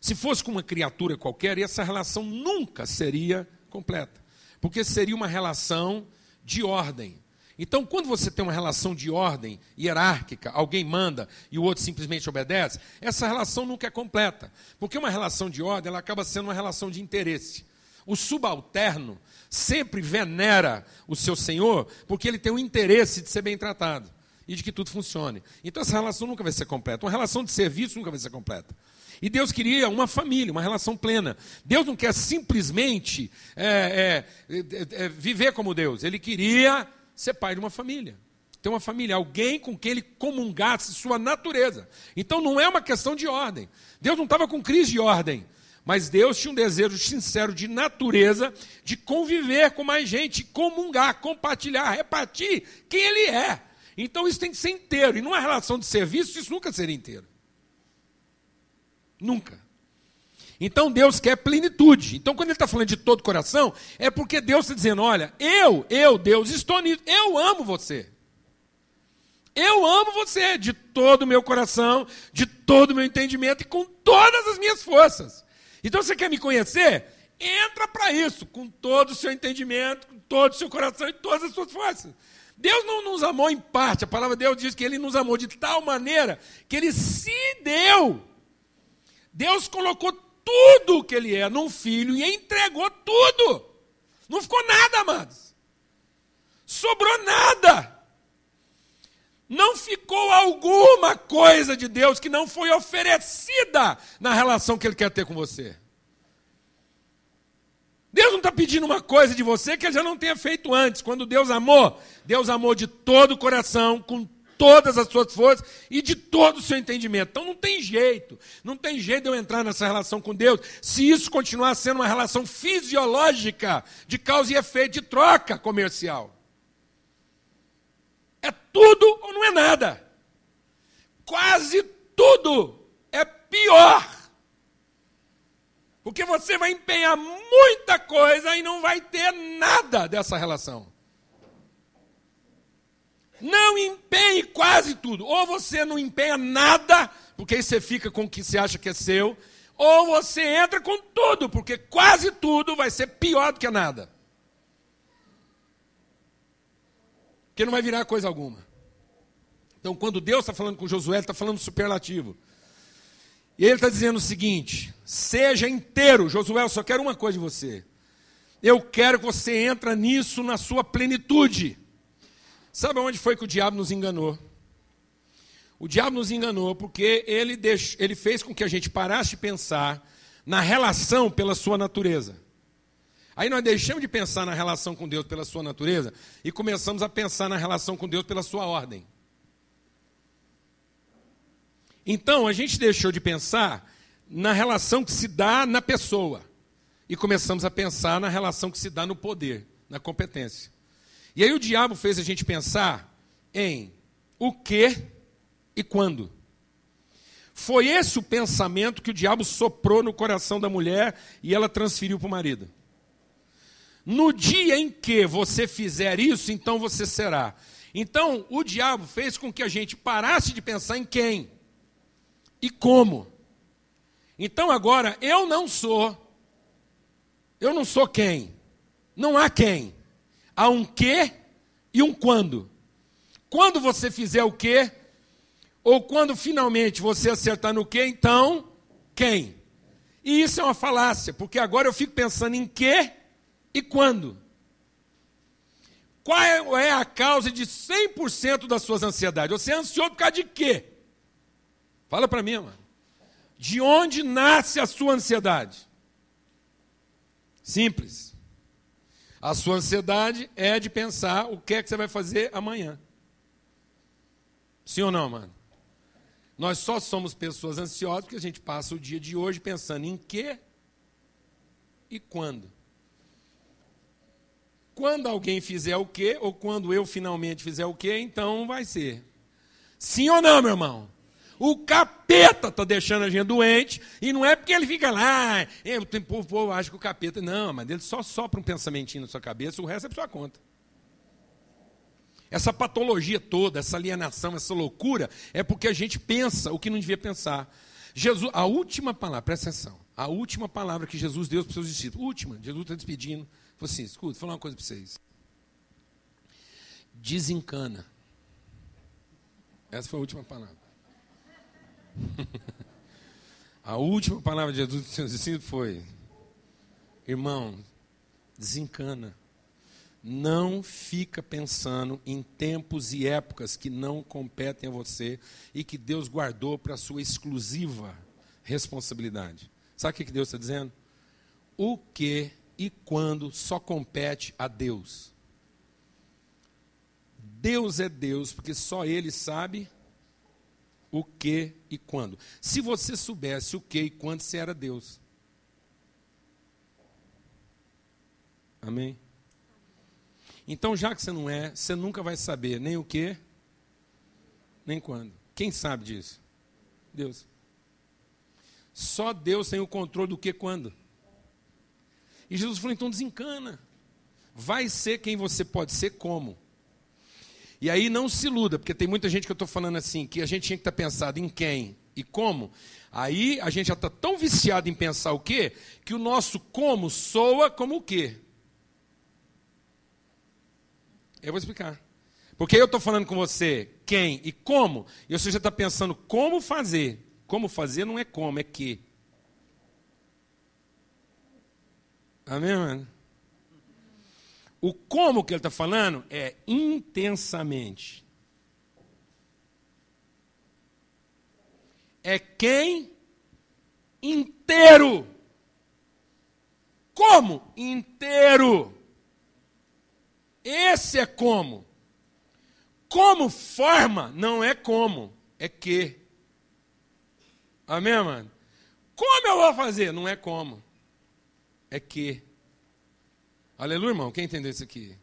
Se fosse com uma criatura qualquer, essa relação nunca seria completa, porque seria uma relação de ordem. Então, quando você tem uma relação de ordem hierárquica, alguém manda e o outro simplesmente obedece, essa relação nunca é completa. Porque uma relação de ordem ela acaba sendo uma relação de interesse. O subalterno sempre venera o seu senhor porque ele tem o interesse de ser bem tratado e de que tudo funcione. Então, essa relação nunca vai ser completa. Uma relação de serviço nunca vai ser completa. E Deus queria uma família, uma relação plena. Deus não quer simplesmente é, é, é, é, viver como Deus. Ele queria ser pai de uma família. Ter uma família, alguém com quem ele comungasse sua natureza. Então não é uma questão de ordem. Deus não estava com crise de ordem. Mas Deus tinha um desejo sincero de natureza, de conviver com mais gente, comungar, compartilhar, repartir quem Ele é. Então isso tem que ser inteiro. E numa relação de serviço, isso nunca seria inteiro. Nunca. Então Deus quer plenitude. Então, quando ele está falando de todo coração, é porque Deus está dizendo: olha, eu, eu, Deus, estou nisso, eu amo você. Eu amo você de todo o meu coração, de todo o meu entendimento e com todas as minhas forças. Então, você quer me conhecer? Entra para isso, com todo o seu entendimento, com todo o seu coração e todas as suas forças. Deus não nos amou em parte, a palavra de Deus diz que Ele nos amou de tal maneira que Ele se deu Deus colocou tudo o que ele é num filho e entregou tudo. Não ficou nada, amados. Sobrou nada. Não ficou alguma coisa de Deus que não foi oferecida na relação que Ele quer ter com você. Deus não está pedindo uma coisa de você que Ele já não tenha feito antes. Quando Deus amou, Deus amou de todo o coração, com todas as suas forças e de todo o seu entendimento. Então não tem jeito, não tem jeito de eu entrar nessa relação com Deus se isso continuar sendo uma relação fisiológica de causa e efeito de troca comercial. É tudo ou não é nada. Quase tudo é pior. Porque você vai empenhar muita coisa e não vai ter nada dessa relação. Não empenhe quase tudo. Ou você não empenha nada, porque aí você fica com o que você acha que é seu, ou você entra com tudo, porque quase tudo vai ser pior do que nada. Porque não vai virar coisa alguma. Então, quando Deus está falando com Josué, ele está falando superlativo. E ele está dizendo o seguinte: seja inteiro. Josué, eu só quero uma coisa de você. Eu quero que você entre nisso na sua plenitude. Sabe onde foi que o diabo nos enganou? O diabo nos enganou porque ele, deixou, ele fez com que a gente parasse de pensar na relação pela sua natureza. Aí nós deixamos de pensar na relação com Deus pela sua natureza e começamos a pensar na relação com Deus pela sua ordem. Então a gente deixou de pensar na relação que se dá na pessoa e começamos a pensar na relação que se dá no poder, na competência. E aí o diabo fez a gente pensar em o que e quando. Foi esse o pensamento que o diabo soprou no coração da mulher e ela transferiu para o marido. No dia em que você fizer isso, então você será. Então, o diabo fez com que a gente parasse de pensar em quem e como. Então, agora, eu não sou. Eu não sou quem. Não há quem. Há um que e um quando. Quando você fizer o que, ou quando finalmente você acertar no que, então, quem? E isso é uma falácia, porque agora eu fico pensando em que e quando. Qual é a causa de 100% das suas ansiedades? Você é ansioso por causa de quê? Fala para mim, mano. De onde nasce a sua ansiedade? Simples. A sua ansiedade é de pensar o que é que você vai fazer amanhã. Sim ou não, mano? Nós só somos pessoas ansiosas porque a gente passa o dia de hoje pensando em que e quando. Quando alguém fizer o quê, ou quando eu finalmente fizer o quê, então vai ser. Sim ou não, meu irmão? O capeta está deixando a gente doente, e não é porque ele fica lá, é, o povo acha que o capeta. Não, mas ele só sopra um pensamentinho na sua cabeça, o resto é por sua conta. Essa patologia toda, essa alienação, essa loucura, é porque a gente pensa o que não devia pensar. Jesus, a última palavra, presta atenção, a última palavra que Jesus deu para os seus discípulos, última, Jesus está despedindo, falou assim: escuta, vou falar uma coisa para vocês. Desencana. Essa foi a última palavra. A última palavra de Jesus dos seus discípulos foi: Irmão, desencana. Não fica pensando em tempos e épocas que não competem a você e que Deus guardou para sua exclusiva responsabilidade. Sabe o que Deus está dizendo? O que e quando só compete a Deus. Deus é Deus, porque só Ele sabe o que e quando. Se você soubesse o que e quando, você era Deus. Amém? Então, já que você não é, você nunca vai saber nem o que, nem quando. Quem sabe disso? Deus. Só Deus tem o controle do que quando. E Jesus falou: então desencana. Vai ser quem você pode ser como. E aí não se iluda, porque tem muita gente que eu estou falando assim, que a gente tinha que estar tá pensado em quem e como. Aí a gente já está tão viciado em pensar o quê, que o nosso como soa como o quê? Eu vou explicar. Porque eu estou falando com você quem e como, e você já está pensando como fazer. Como fazer não é como, é que. Amém, mano? O como que ele está falando é intensamente. É quem inteiro. Como? Inteiro. Esse é como. Como forma não é como, é que. Amém, mano? Como eu vou fazer? Não é como, é que. Aleluia, irmão. Quem entendeu isso aqui?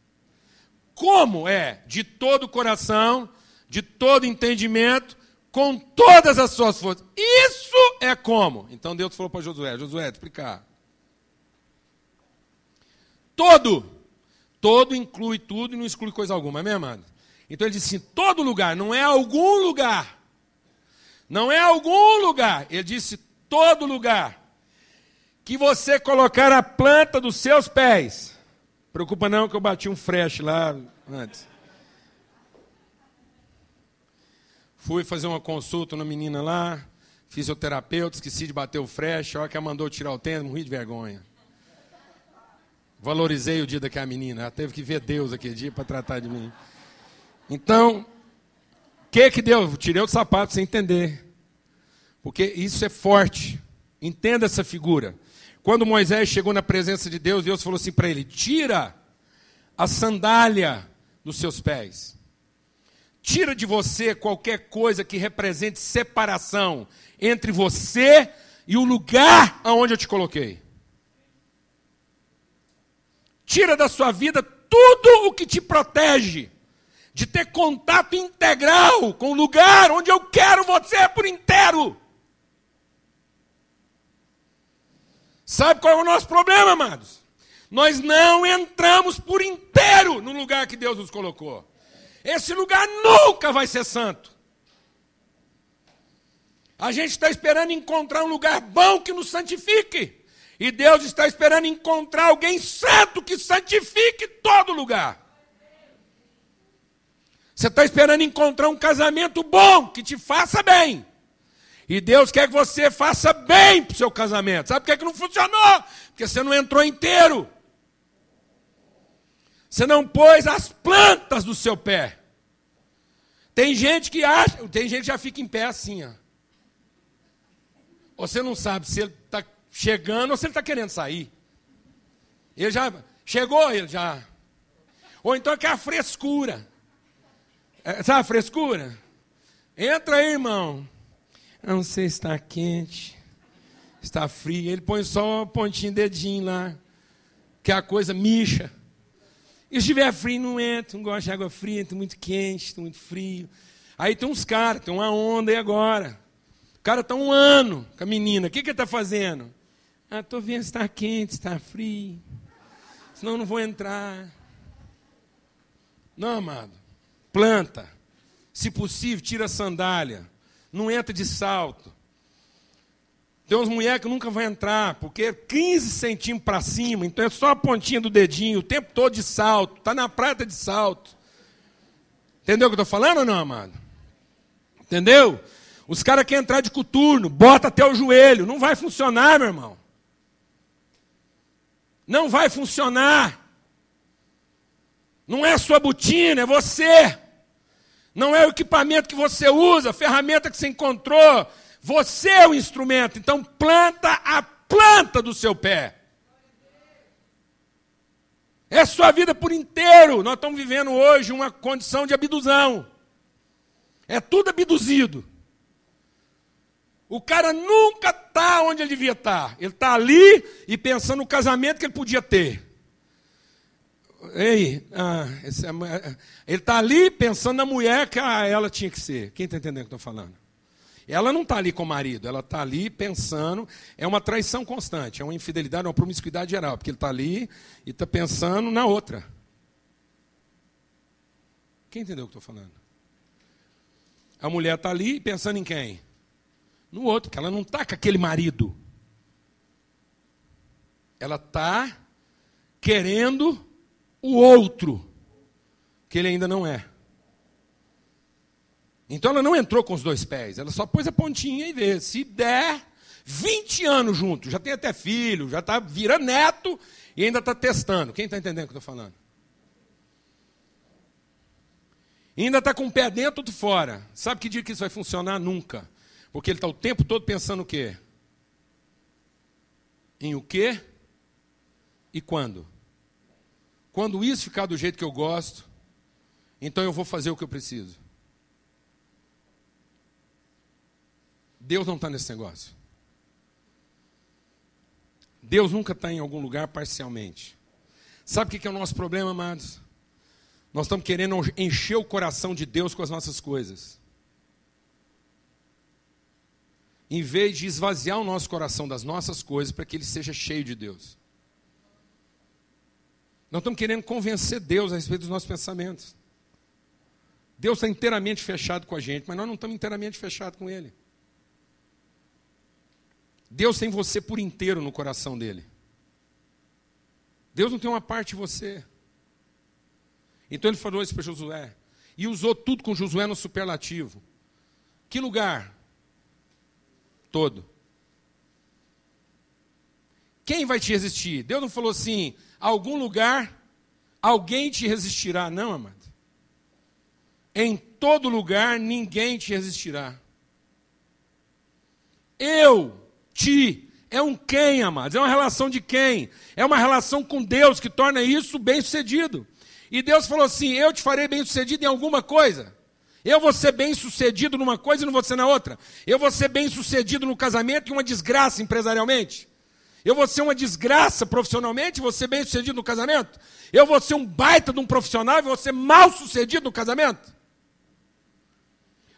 Como é? De todo o coração, de todo entendimento, com todas as suas forças. Isso é como. Então Deus falou para Josué: Josué, explicar. Todo. Todo inclui tudo e não exclui coisa alguma, amém, amado? Então ele disse: todo lugar, não é algum lugar. Não é algum lugar. Ele disse: todo lugar que você colocar a planta dos seus pés. Preocupa não que eu bati um fresh lá antes. Fui fazer uma consulta na menina lá, fisioterapeuta, esqueci de bater o fresh, a hora que ela mandou tirar o tênis, morri de vergonha. Valorizei o dia daquela menina, ela teve que ver Deus aquele dia para tratar de mim. Então, o que que deu? Tirei o sapato sem entender. Porque isso é forte. Entenda essa figura. Quando Moisés chegou na presença de Deus, Deus falou assim para ele: tira a sandália dos seus pés. Tira de você qualquer coisa que represente separação entre você e o lugar aonde eu te coloquei. Tira da sua vida tudo o que te protege de ter contato integral com o lugar onde eu quero você por inteiro. Sabe qual é o nosso problema, amados? Nós não entramos por inteiro no lugar que Deus nos colocou. Esse lugar nunca vai ser santo. A gente está esperando encontrar um lugar bom que nos santifique. E Deus está esperando encontrar alguém santo que santifique todo lugar. Você está esperando encontrar um casamento bom que te faça bem. E Deus quer que você faça bem para o seu casamento. Sabe por que, que não funcionou? Porque você não entrou inteiro. Você não pôs as plantas do seu pé. Tem gente que acha, tem gente que já fica em pé assim, ó. Você não sabe se ele está chegando ou se ele está querendo sair. Ele já chegou, ele já. Ou então que é a frescura. É, sabe a frescura? Entra aí, irmão. Não sei se está quente, está frio. Ele põe só um pontinho dedinho lá, que a coisa micha. E se estiver frio, não entra, não gosta de água fria, está muito quente, está muito frio. Aí tem uns caras, tem uma onda aí agora. O cara está um ano com a menina. O que, que ele está fazendo? Ah, estou vendo se está quente, está frio. Senão não vou entrar. Não, amado. Planta. Se possível, tira a sandália. Não entra de salto. Tem umas mulheres que nunca vão entrar, porque é 15 centímetros para cima, então é só a pontinha do dedinho, o tempo todo de salto. Está na prata de salto. Entendeu o que eu estou falando ou não, amado? Entendeu? Os caras querem entrar de coturno, bota até o joelho. Não vai funcionar, meu irmão. Não vai funcionar. Não é sua botina, é você. Não é o equipamento que você usa, a ferramenta que você encontrou. Você é o instrumento, então planta a planta do seu pé. É sua vida por inteiro. Nós estamos vivendo hoje uma condição de abduzão. É tudo abduzido. O cara nunca está onde ele devia estar. Tá. Ele está ali e pensando no casamento que ele podia ter. Ei, ah, é, ele está ali pensando na mulher que ah, ela tinha que ser. Quem está entendendo o que eu estou falando? Ela não está ali com o marido, ela está ali pensando, é uma traição constante, é uma infidelidade, é uma promiscuidade geral, porque ele está ali e está pensando na outra. Quem entendeu o que estou falando? A mulher está ali pensando em quem? No outro, porque ela não está com aquele marido. Ela está querendo o outro, que ele ainda não é. Então ela não entrou com os dois pés, ela só pôs a pontinha e vê. Se der 20 anos junto, já tem até filho, já está virando neto e ainda está testando. Quem está entendendo o que eu estou falando? E ainda está com o pé dentro ou fora. Sabe que dia que isso vai funcionar? Nunca. Porque ele está o tempo todo pensando o quê? Em o quê? E quando? Quando isso ficar do jeito que eu gosto, então eu vou fazer o que eu preciso. Deus não está nesse negócio. Deus nunca está em algum lugar parcialmente. Sabe o que é o nosso problema, amados? Nós estamos querendo encher o coração de Deus com as nossas coisas. Em vez de esvaziar o nosso coração das nossas coisas para que ele seja cheio de Deus. Nós estamos querendo convencer Deus a respeito dos nossos pensamentos. Deus está inteiramente fechado com a gente, mas nós não estamos inteiramente fechados com Ele. Deus tem você por inteiro no coração dele. Deus não tem uma parte de você. Então ele falou isso para Josué. E usou tudo com Josué no superlativo. Que lugar? Todo. Quem vai te resistir? Deus não falou assim, algum lugar, alguém te resistirá. Não, amado. Em todo lugar, ninguém te resistirá. Eu te é um quem, amados? É uma relação de quem? É uma relação com Deus que torna isso bem sucedido. E Deus falou assim: Eu te farei bem sucedido em alguma coisa. Eu vou ser bem sucedido numa coisa e não vou ser na outra. Eu vou ser bem sucedido no casamento e uma desgraça empresarialmente. Eu vou ser uma desgraça profissionalmente vou ser bem sucedido no casamento. Eu vou ser um baita de um profissional e vou ser mal sucedido no casamento.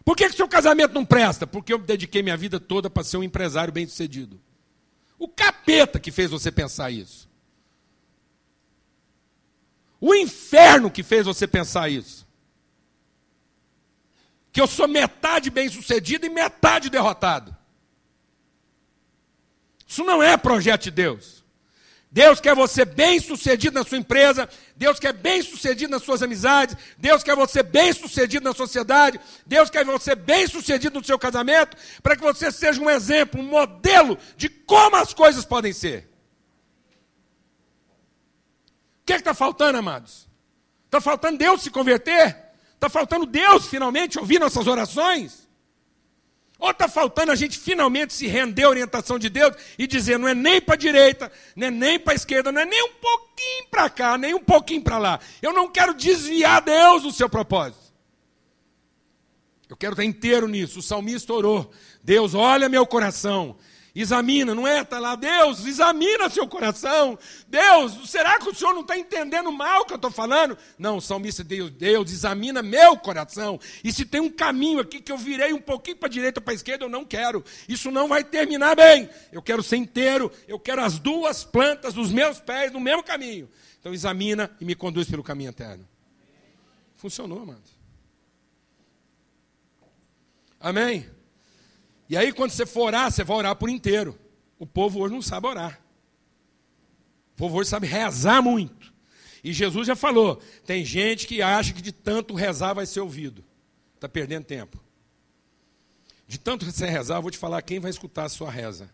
Por que, que seu casamento não presta? Porque eu dediquei minha vida toda para ser um empresário bem sucedido. O capeta que fez você pensar isso. O inferno que fez você pensar isso. Que eu sou metade bem sucedido e metade derrotado. Isso não é projeto de Deus. Deus quer você bem sucedido na sua empresa, Deus quer bem sucedido nas suas amizades, Deus quer você bem sucedido na sociedade, Deus quer você bem sucedido no seu casamento, para que você seja um exemplo, um modelo de como as coisas podem ser. O que é está faltando, amados? Está faltando Deus se converter? Está faltando Deus finalmente ouvir nossas orações? Ou está faltando a gente finalmente se render à orientação de Deus e dizer, não é nem para a direita, não é nem para a esquerda, não é nem um pouquinho para cá, nem um pouquinho para lá. Eu não quero desviar Deus do seu propósito. Eu quero estar inteiro nisso. O salmista orou. Deus, olha meu coração. Examina, não é? Está lá, Deus, examina seu coração. Deus, será que o senhor não está entendendo mal o que eu estou falando? Não, salmista, Deus, Deus, examina meu coração. E se tem um caminho aqui que eu virei um pouquinho para a direita ou para a esquerda, eu não quero. Isso não vai terminar bem. Eu quero ser inteiro, eu quero as duas plantas dos meus pés no mesmo caminho. Então examina e me conduz pelo caminho eterno. Funcionou, amado. Amém? E aí, quando você for orar, você vai orar por inteiro. O povo hoje não sabe orar. O povo hoje sabe rezar muito. E Jesus já falou: tem gente que acha que de tanto rezar vai ser ouvido. Está perdendo tempo. De tanto você rezar, eu vou te falar quem vai escutar a sua reza.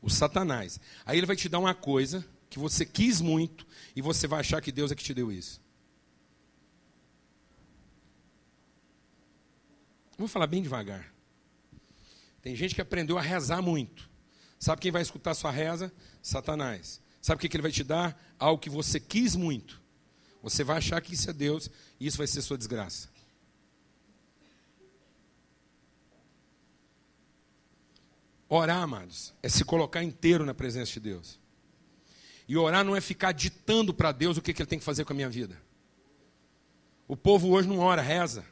O Satanás. Aí ele vai te dar uma coisa que você quis muito e você vai achar que Deus é que te deu isso. Vou falar bem devagar. Tem gente que aprendeu a rezar muito. Sabe quem vai escutar sua reza? Satanás. Sabe o que ele vai te dar? Algo que você quis muito. Você vai achar que isso é Deus e isso vai ser sua desgraça. Orar, amados, é se colocar inteiro na presença de Deus. E orar não é ficar ditando para Deus o que, que ele tem que fazer com a minha vida. O povo hoje não ora, reza.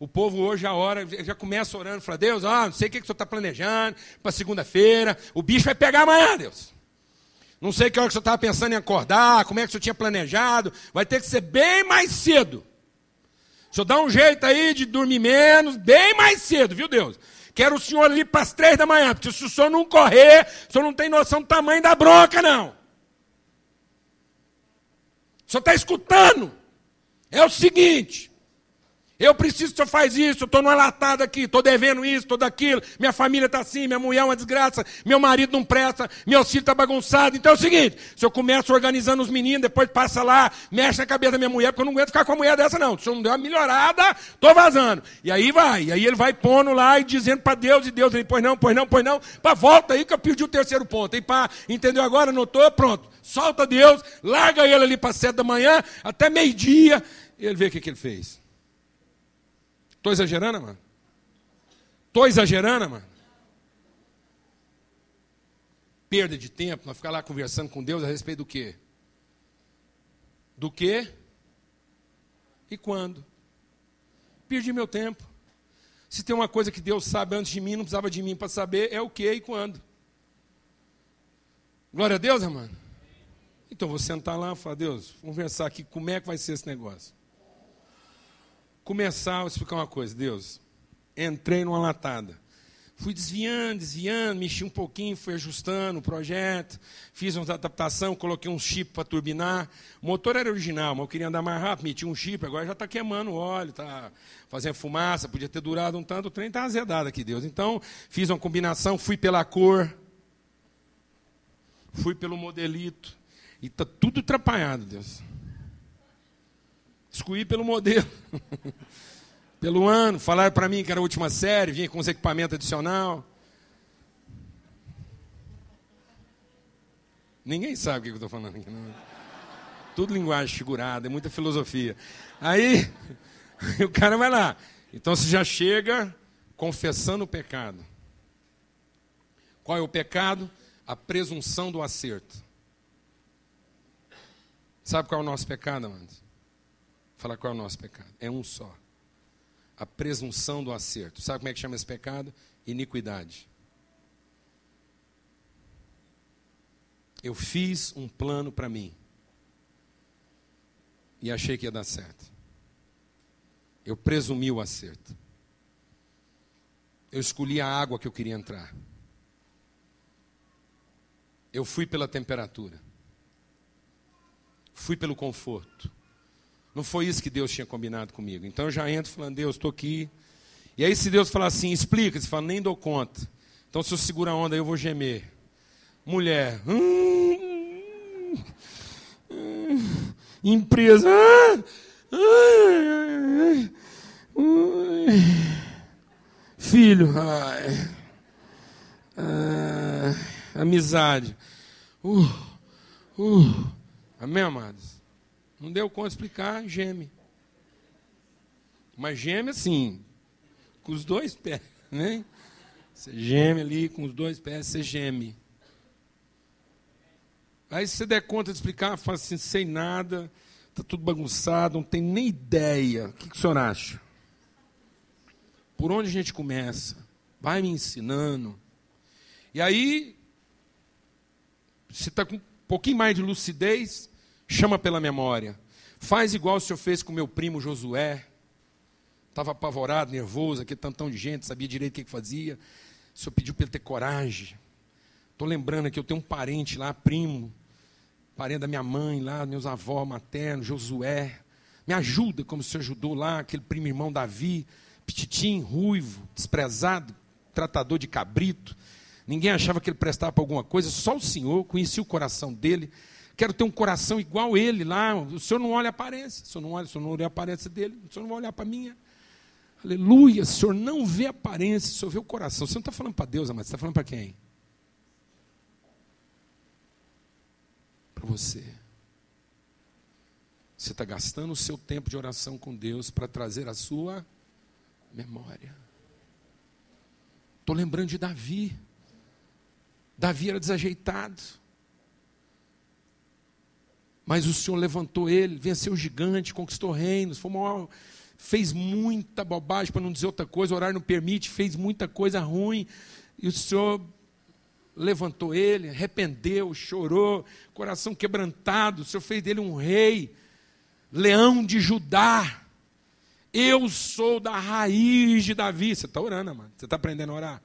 O povo hoje, a hora, já começa orando, fala, Deus, ó, não sei o que, que o senhor está planejando para segunda-feira, o bicho vai pegar amanhã, Deus. Não sei que hora que o senhor estava pensando em acordar, como é que o senhor tinha planejado, vai ter que ser bem mais cedo. O senhor dá um jeito aí de dormir menos, bem mais cedo, viu Deus? Quero o senhor ali para as três da manhã, porque se o senhor não correr, o senhor não tem noção do tamanho da bronca, não. O senhor está escutando? É o seguinte, eu preciso que o senhor faz isso, estou numa latada aqui, estou devendo isso, estou daquilo, minha família está assim, minha mulher é uma desgraça, meu marido não presta, meu filho está bagunçado. Então é o seguinte, se eu começo organizando os meninos, depois passa lá, mexe na cabeça da minha mulher, porque eu não aguento ficar com a mulher dessa não. Se eu não der uma melhorada, estou vazando. E aí vai, e aí ele vai pondo lá e dizendo para Deus, e Deus, ele, pois não, pois não, pois não, para volta aí que eu perdi o terceiro ponto. E pá, entendeu agora? Anotou? Pronto. Solta Deus, larga ele ali para sete da manhã, até meio-dia, e ele vê o que, que ele fez. Estou exagerando, mano? Estou exagerando, mano? Perda de tempo, nós ficar lá conversando com Deus a respeito do quê? Do quê? E quando? Perdi meu tempo. Se tem uma coisa que Deus sabe antes de mim, não precisava de mim para saber, é o que e quando. Glória a Deus, mano. Então vou sentar lá e falar, Deus, vamos conversar aqui como é que vai ser esse negócio. Começar a explicar uma coisa, Deus. Entrei numa latada. Fui desviando, desviando, mexi um pouquinho, fui ajustando o projeto, fiz uma adaptação, coloquei um chip para turbinar. O motor era original, mas eu queria andar mais rápido, meti um chip, agora já está queimando o óleo, está fazendo fumaça, podia ter durado um tanto, o trem está azedado aqui, Deus. Então, fiz uma combinação, fui pela cor, fui pelo modelito, e está tudo atrapalhado, Deus. Escolhi pelo modelo. pelo ano, falaram para mim que era a última série, vinha com os equipamentos adicional. Ninguém sabe o que eu estou falando aqui. Não. Tudo linguagem figurada, é muita filosofia. Aí, o cara vai lá. Então você já chega confessando o pecado. Qual é o pecado? A presunção do acerto. Sabe qual é o nosso pecado, amados? Fala qual é o nosso pecado. É um só a presunção do acerto. Sabe como é que chama esse pecado? Iniquidade. Eu fiz um plano para mim. E achei que ia dar certo. Eu presumi o acerto. Eu escolhi a água que eu queria entrar. Eu fui pela temperatura. Fui pelo conforto. Não foi isso que Deus tinha combinado comigo. Então eu já entro falando, Deus, estou aqui. E aí, se Deus falar assim, explica, você fala, nem dou conta. Então, se eu segurar a onda, eu vou gemer. Mulher. Hum, hum, empresa. filho. Ai, amizade. Uh, uh. Amém, amados? Não deu conta de explicar, geme. Mas geme assim, com os dois pés, né? Você geme ali com os dois pés, você geme. Aí se você der conta de explicar, fala assim, sem nada, está tudo bagunçado, não tem nem ideia. O que, que o senhor acha? Por onde a gente começa? Vai me ensinando. E aí, se está com um pouquinho mais de lucidez, chama pela memória. Faz igual o senhor fez com meu primo Josué. Estava apavorado, nervoso, aquele tantão de gente, sabia direito o que, fazia. O senhor pediu para ele ter coragem. Estou lembrando aqui, eu tenho um parente lá, primo, parente da minha mãe lá, meus avós maternos, Josué. Me ajuda, como o senhor ajudou lá, aquele primo irmão Davi, petitim, ruivo, desprezado, tratador de cabrito. Ninguém achava que ele prestava para alguma coisa, só o senhor conhecia o coração dele quero ter um coração igual ele lá. O senhor não olha a aparência, o senhor não olha, o senhor não olha a aparência dele, o senhor não vai olhar para a minha. Aleluia, o senhor não vê a aparência, o senhor vê o coração. Você não está falando para Deus, amado, você está falando para quem? Para você. Você está gastando o seu tempo de oração com Deus para trazer a sua memória. Estou lembrando de Davi. Davi era desajeitado. Mas o Senhor levantou ele, venceu o gigante, conquistou reinos, foi maior, fez muita bobagem, para não dizer outra coisa, o horário não permite, fez muita coisa ruim. E o Senhor levantou ele, arrependeu, chorou, coração quebrantado. O Senhor fez dele um rei, leão de Judá. Eu sou da raiz de Davi. Você está orando, mano? Você está aprendendo a orar?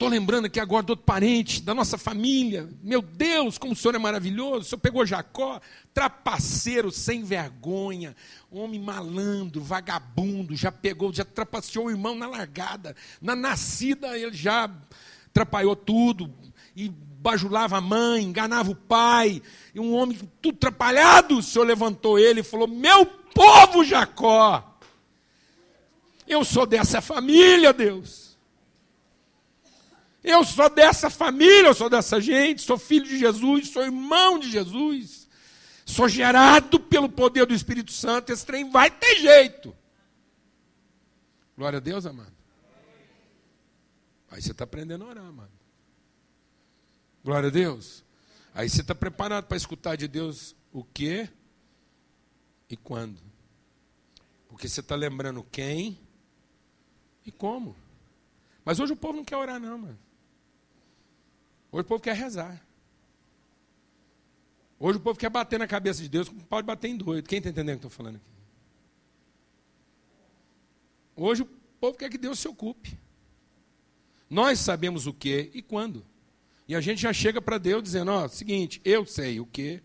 Estou lembrando aqui agora do outro parente, da nossa família. Meu Deus, como o Senhor é maravilhoso. O Senhor pegou Jacó, trapaceiro, sem vergonha, homem malandro, vagabundo, já pegou, já trapaceou o irmão na largada. Na nascida ele já atrapalhou tudo, e bajulava a mãe, enganava o pai. E um homem tudo atrapalhado, o Senhor levantou ele e falou: Meu povo Jacó, eu sou dessa família, Deus. Eu sou dessa família, eu sou dessa gente, sou filho de Jesus, sou irmão de Jesus, sou gerado pelo poder do Espírito Santo. Esse trem vai ter jeito. Glória a Deus, amado. Aí você está aprendendo a orar, amado. Glória a Deus. Aí você está preparado para escutar de Deus o que e quando. Porque você está lembrando quem e como. Mas hoje o povo não quer orar, não, mano. Hoje o povo quer rezar. Hoje o povo quer bater na cabeça de Deus, pode bater em doido. Quem está entendendo o que estou falando aqui? Hoje o povo quer que Deus se ocupe. Nós sabemos o que e quando. E a gente já chega para Deus dizendo: Ó, seguinte, eu sei o que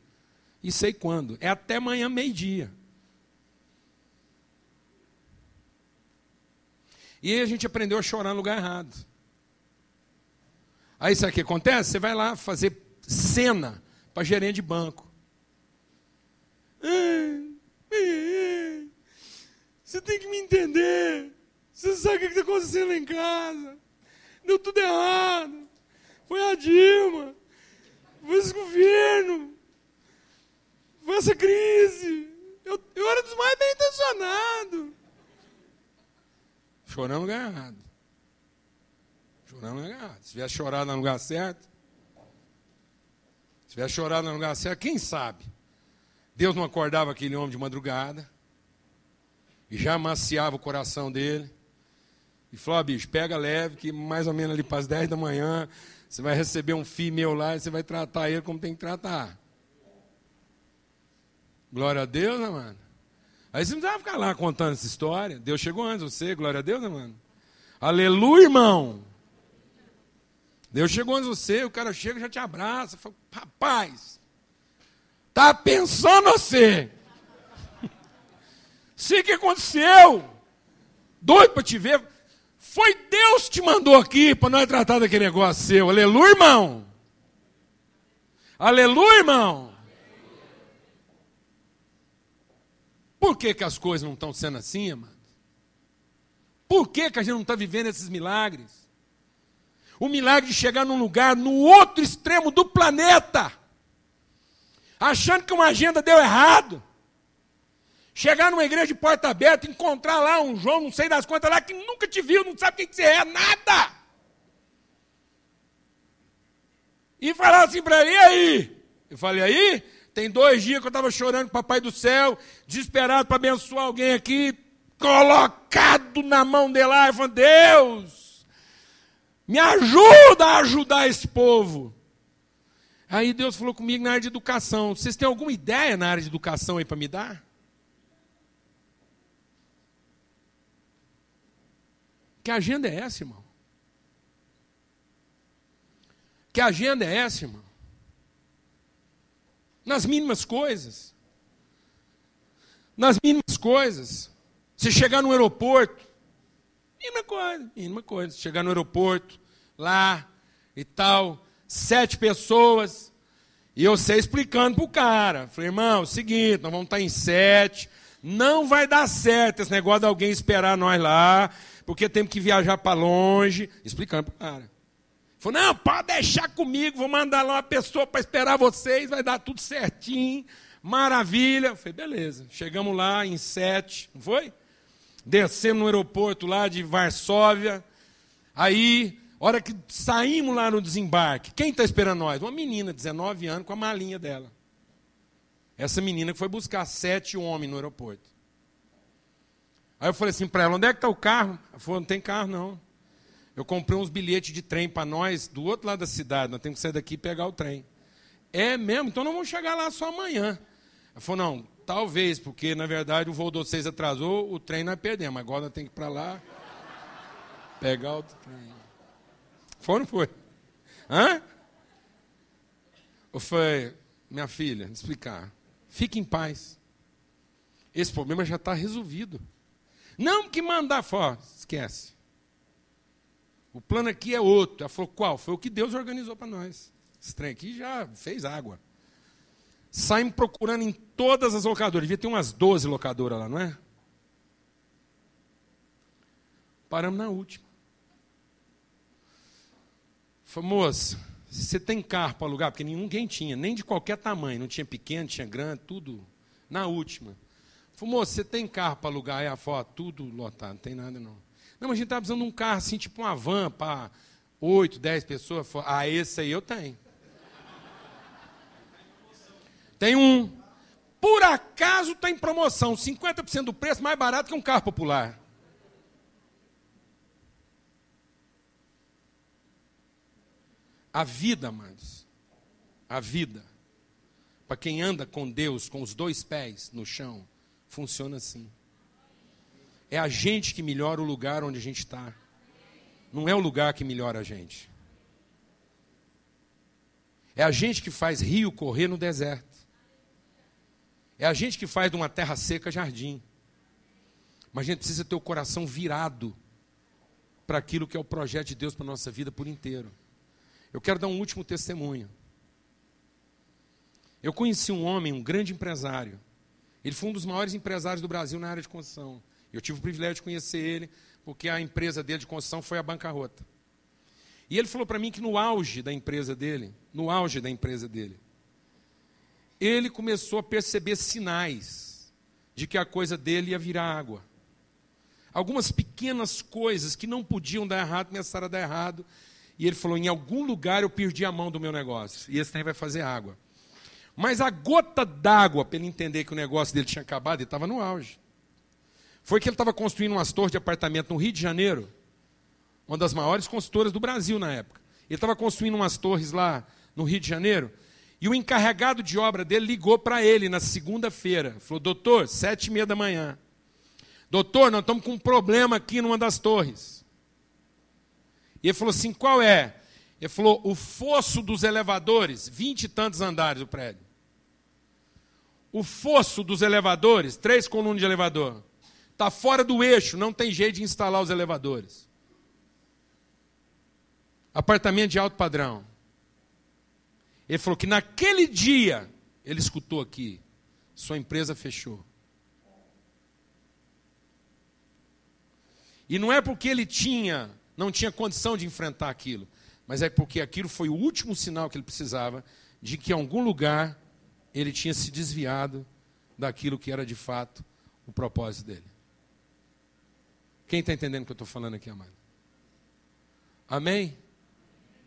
e sei quando. É até amanhã, meio-dia. E aí a gente aprendeu a chorar no lugar errado. Aí sabe o que acontece? Você vai lá fazer cena para gerente de banco. Você tem que me entender. Você sabe o que está acontecendo em casa. Deu tudo errado. Foi a Dilma. Foi esse governo. Foi essa crise. Eu, eu era dos mais bem intencionados. Chorando no no lugar errado. Se tivesse chorado no lugar certo, se tivesse chorado no lugar certo, quem sabe? Deus não acordava aquele homem de madrugada e já amaciava o coração dele e falou: oh, bicho, pega leve, que mais ou menos ali para as 10 da manhã você vai receber um filho meu lá e você vai tratar ele como tem que tratar. Glória a Deus, né, mano? Aí você não precisava ficar lá contando essa história. Deus chegou antes você, glória a Deus, né, mano? Aleluia, irmão. Deus chegou antes de você, o cara chega já te abraça. Fala, rapaz, tá pensando você? Sei o que aconteceu. Doido para te ver. Foi Deus que te mandou aqui para nós tratar daquele negócio seu. Aleluia, irmão. Aleluia, irmão. Por que, que as coisas não estão sendo assim, amado? Por que, que a gente não está vivendo esses milagres? O milagre de chegar num lugar no outro extremo do planeta, achando que uma agenda deu errado. Chegar numa igreja de porta aberta, encontrar lá um João, não sei das quantas lá, que nunca te viu, não sabe quem que você é, nada. E falar assim para ele, e aí? Eu falei, aí? Tem dois dias que eu estava chorando com o Papai do Céu, desesperado para abençoar alguém aqui, colocado na mão dele lá, e falando, Deus, me ajuda a ajudar esse povo. Aí Deus falou comigo na área de educação. Vocês têm alguma ideia na área de educação aí para me dar? Que agenda é essa, irmão? Que agenda é essa, irmão? nas mínimas coisas. Nas mínimas coisas. Você chegar no aeroporto, mínima coisa, mínima coisa. Chegar no aeroporto, lá e tal, sete pessoas, e eu sei explicando para o cara. Falei, irmão, é o seguinte, nós vamos estar em sete, não vai dar certo esse negócio de alguém esperar nós lá, porque temos que viajar para longe, explicando para o cara. Falou, não, pode deixar comigo, vou mandar lá uma pessoa para esperar vocês, vai dar tudo certinho, maravilha. Falei, beleza. Chegamos lá em sete, não foi? Descemos no aeroporto lá de Varsóvia. Aí, hora que saímos lá no desembarque, quem está esperando nós? Uma menina, 19 anos, com a malinha dela. Essa menina que foi buscar sete homens no aeroporto. Aí eu falei assim para ela, onde é que está o carro? Ela falou, não tem carro não. Eu comprei uns bilhetes de trem para nós do outro lado da cidade. Nós temos que sair daqui e pegar o trem. É mesmo? Então não vamos chegar lá só amanhã. Ela falou, não, talvez, porque na verdade o voo de vocês atrasou, o trem nós perdemos. Agora nós temos que ir para lá pegar o trem. Foi ou não foi? Hã? Eu falei, minha filha, explicar. Fique em paz. Esse problema já está resolvido. Não que mandar fora, esquece. O plano aqui é outro. Ela falou, qual? Foi o que Deus organizou para nós. Esse trem aqui já fez água. Saímos procurando em todas as locadoras. Devia ter umas 12 locadoras lá, não é? Paramos na última. Moça, você tem carro para alugar? Porque ninguém tinha, nem de qualquer tamanho. Não tinha pequeno, tinha grande, tudo. Na última. Moça, você tem carro para alugar? Aí a foto, tudo lotado, não tem nada não. Não, mas a gente estava precisando de um carro assim, tipo uma van para oito, dez pessoas. Ah, esse aí eu tenho. Tem um. Por acaso está em promoção, 50% do preço mais barato que um carro popular. A vida, amados, a vida, para quem anda com Deus com os dois pés no chão, funciona assim. É a gente que melhora o lugar onde a gente está. Não é o lugar que melhora a gente. É a gente que faz rio correr no deserto. É a gente que faz de uma terra seca jardim. Mas a gente precisa ter o coração virado para aquilo que é o projeto de Deus para a nossa vida por inteiro. Eu quero dar um último testemunho. Eu conheci um homem, um grande empresário. Ele foi um dos maiores empresários do Brasil na área de construção. Eu tive o privilégio de conhecer ele, porque a empresa dele de construção foi a bancarrota. E ele falou para mim que no auge da empresa dele, no auge da empresa dele, ele começou a perceber sinais de que a coisa dele ia virar água. Algumas pequenas coisas que não podiam dar errado começaram a dar errado. E ele falou: em algum lugar eu perdi a mão do meu negócio. E esse trem vai fazer água. Mas a gota d'água, para ele entender que o negócio dele tinha acabado, ele estava no auge. Foi que ele estava construindo umas torres de apartamento no Rio de Janeiro, uma das maiores construtoras do Brasil na época. Ele estava construindo umas torres lá no Rio de Janeiro, e o encarregado de obra dele ligou para ele na segunda-feira. Falou, doutor, sete e meia da manhã. Doutor, nós estamos com um problema aqui numa das torres. E ele falou assim: qual é? Ele falou: o fosso dos elevadores, vinte e tantos andares o prédio. O fosso dos elevadores, três colunas de elevador, está fora do eixo, não tem jeito de instalar os elevadores. Apartamento de alto padrão. Ele falou que naquele dia, ele escutou aqui, sua empresa fechou. E não é porque ele tinha, não tinha condição de enfrentar aquilo, mas é porque aquilo foi o último sinal que ele precisava de que em algum lugar ele tinha se desviado daquilo que era de fato o propósito dele. Quem está entendendo o que eu estou falando aqui, amado? Amém?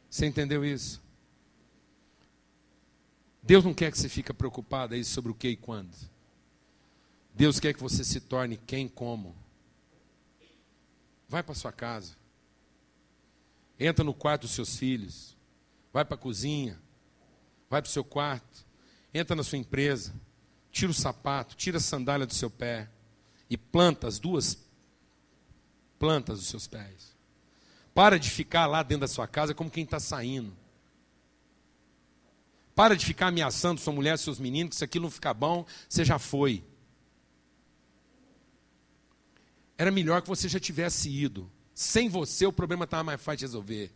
Você entendeu isso? Deus não quer que você fique preocupado aí sobre o que e quando. Deus quer que você se torne quem como. Vai para sua casa. Entra no quarto dos seus filhos. Vai para a cozinha. Vai para o seu quarto. Entra na sua empresa. Tira o sapato, tira a sandália do seu pé e planta as duas plantas dos seus pés. Para de ficar lá dentro da sua casa como quem está saindo. Para de ficar ameaçando sua mulher, seus meninos, que se aquilo não ficar bom, você já foi. Era melhor que você já tivesse ido. Sem você, o problema estava mais fácil de resolver.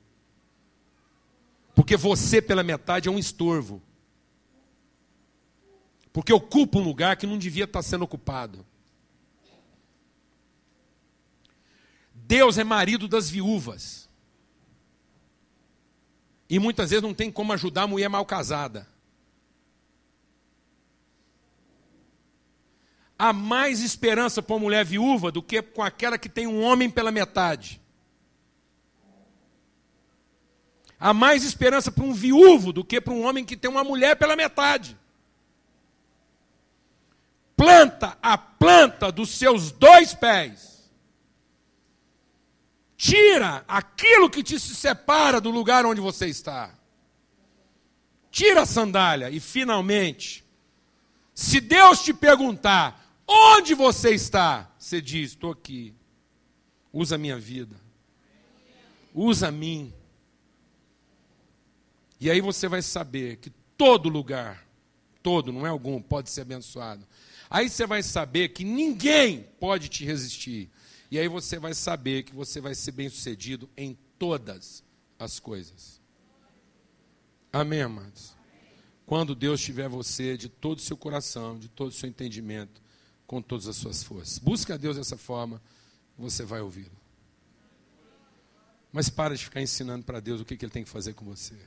Porque você, pela metade, é um estorvo. Porque ocupa um lugar que não devia estar sendo ocupado. Deus é marido das viúvas. E muitas vezes não tem como ajudar a mulher mal casada. Há mais esperança para uma mulher viúva do que com aquela que tem um homem pela metade. Há mais esperança para um viúvo do que para um homem que tem uma mulher pela metade. Planta a planta dos seus dois pés Tira aquilo que te separa do lugar onde você está. Tira a sandália e finalmente, se Deus te perguntar onde você está, você diz: estou aqui. Usa a minha vida. Usa a mim. E aí você vai saber que todo lugar, todo, não é algum, pode ser abençoado. Aí você vai saber que ninguém pode te resistir. E aí você vai saber que você vai ser bem-sucedido em todas as coisas. Amém, amados? Quando Deus tiver você de todo o seu coração, de todo o seu entendimento, com todas as suas forças. Busque a Deus dessa forma, você vai ouvi-lo. Mas para de ficar ensinando para Deus o que, que Ele tem que fazer com você.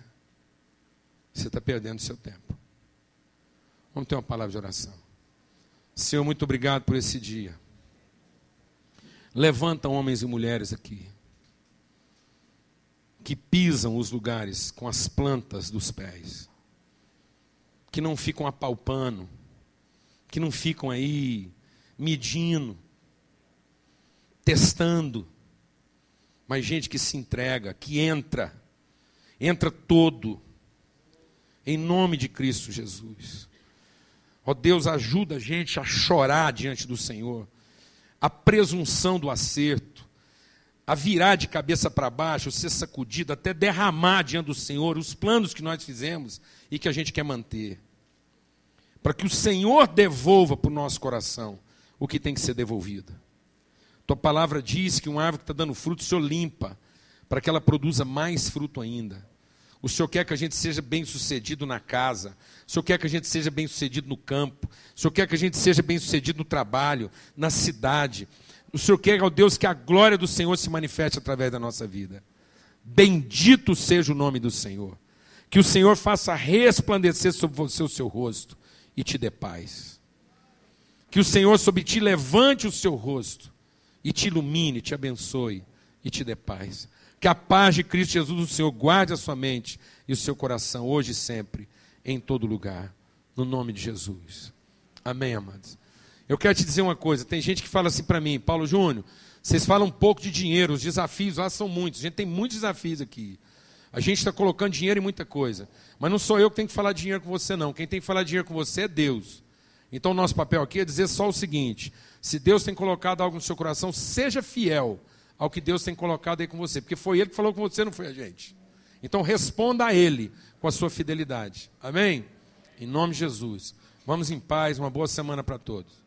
Você está perdendo o seu tempo. Vamos ter uma palavra de oração. Senhor, muito obrigado por esse dia. Levanta homens e mulheres aqui que pisam os lugares com as plantas dos pés, que não ficam apalpando, que não ficam aí medindo, testando, mas gente que se entrega, que entra, entra todo, em nome de Cristo Jesus. Ó Deus, ajuda a gente a chorar diante do Senhor, a presunção do acerto, a virar de cabeça para baixo, ser sacudido, até derramar diante do Senhor os planos que nós fizemos e que a gente quer manter. Para que o Senhor devolva para o nosso coração o que tem que ser devolvido. Tua palavra diz que uma árvore que está dando fruto, o Senhor limpa, para que ela produza mais fruto ainda. O Senhor quer que a gente seja bem sucedido na casa. O Senhor quer que a gente seja bem sucedido no campo. O Senhor quer que a gente seja bem sucedido no trabalho, na cidade. O Senhor quer, ó Deus, que a glória do Senhor se manifeste através da nossa vida. Bendito seja o nome do Senhor. Que o Senhor faça resplandecer sobre você o seu rosto e te dê paz. Que o Senhor sobre ti levante o seu rosto e te ilumine, te abençoe e te dê paz. Que a paz de Cristo Jesus, o Senhor, guarde a sua mente e o seu coração, hoje e sempre, em todo lugar. No nome de Jesus. Amém, amados. Eu quero te dizer uma coisa: tem gente que fala assim para mim, Paulo Júnior, vocês falam um pouco de dinheiro, os desafios lá são muitos. A gente tem muitos desafios aqui. A gente está colocando dinheiro em muita coisa. Mas não sou eu que tenho que falar dinheiro com você, não. Quem tem que falar dinheiro com você é Deus. Então, o nosso papel aqui é dizer só o seguinte: se Deus tem colocado algo no seu coração, seja fiel ao que Deus tem colocado aí com você, porque foi Ele que falou com você, não foi a gente. Então responda a Ele com a sua fidelidade. Amém? Em nome de Jesus. Vamos em paz, uma boa semana para todos.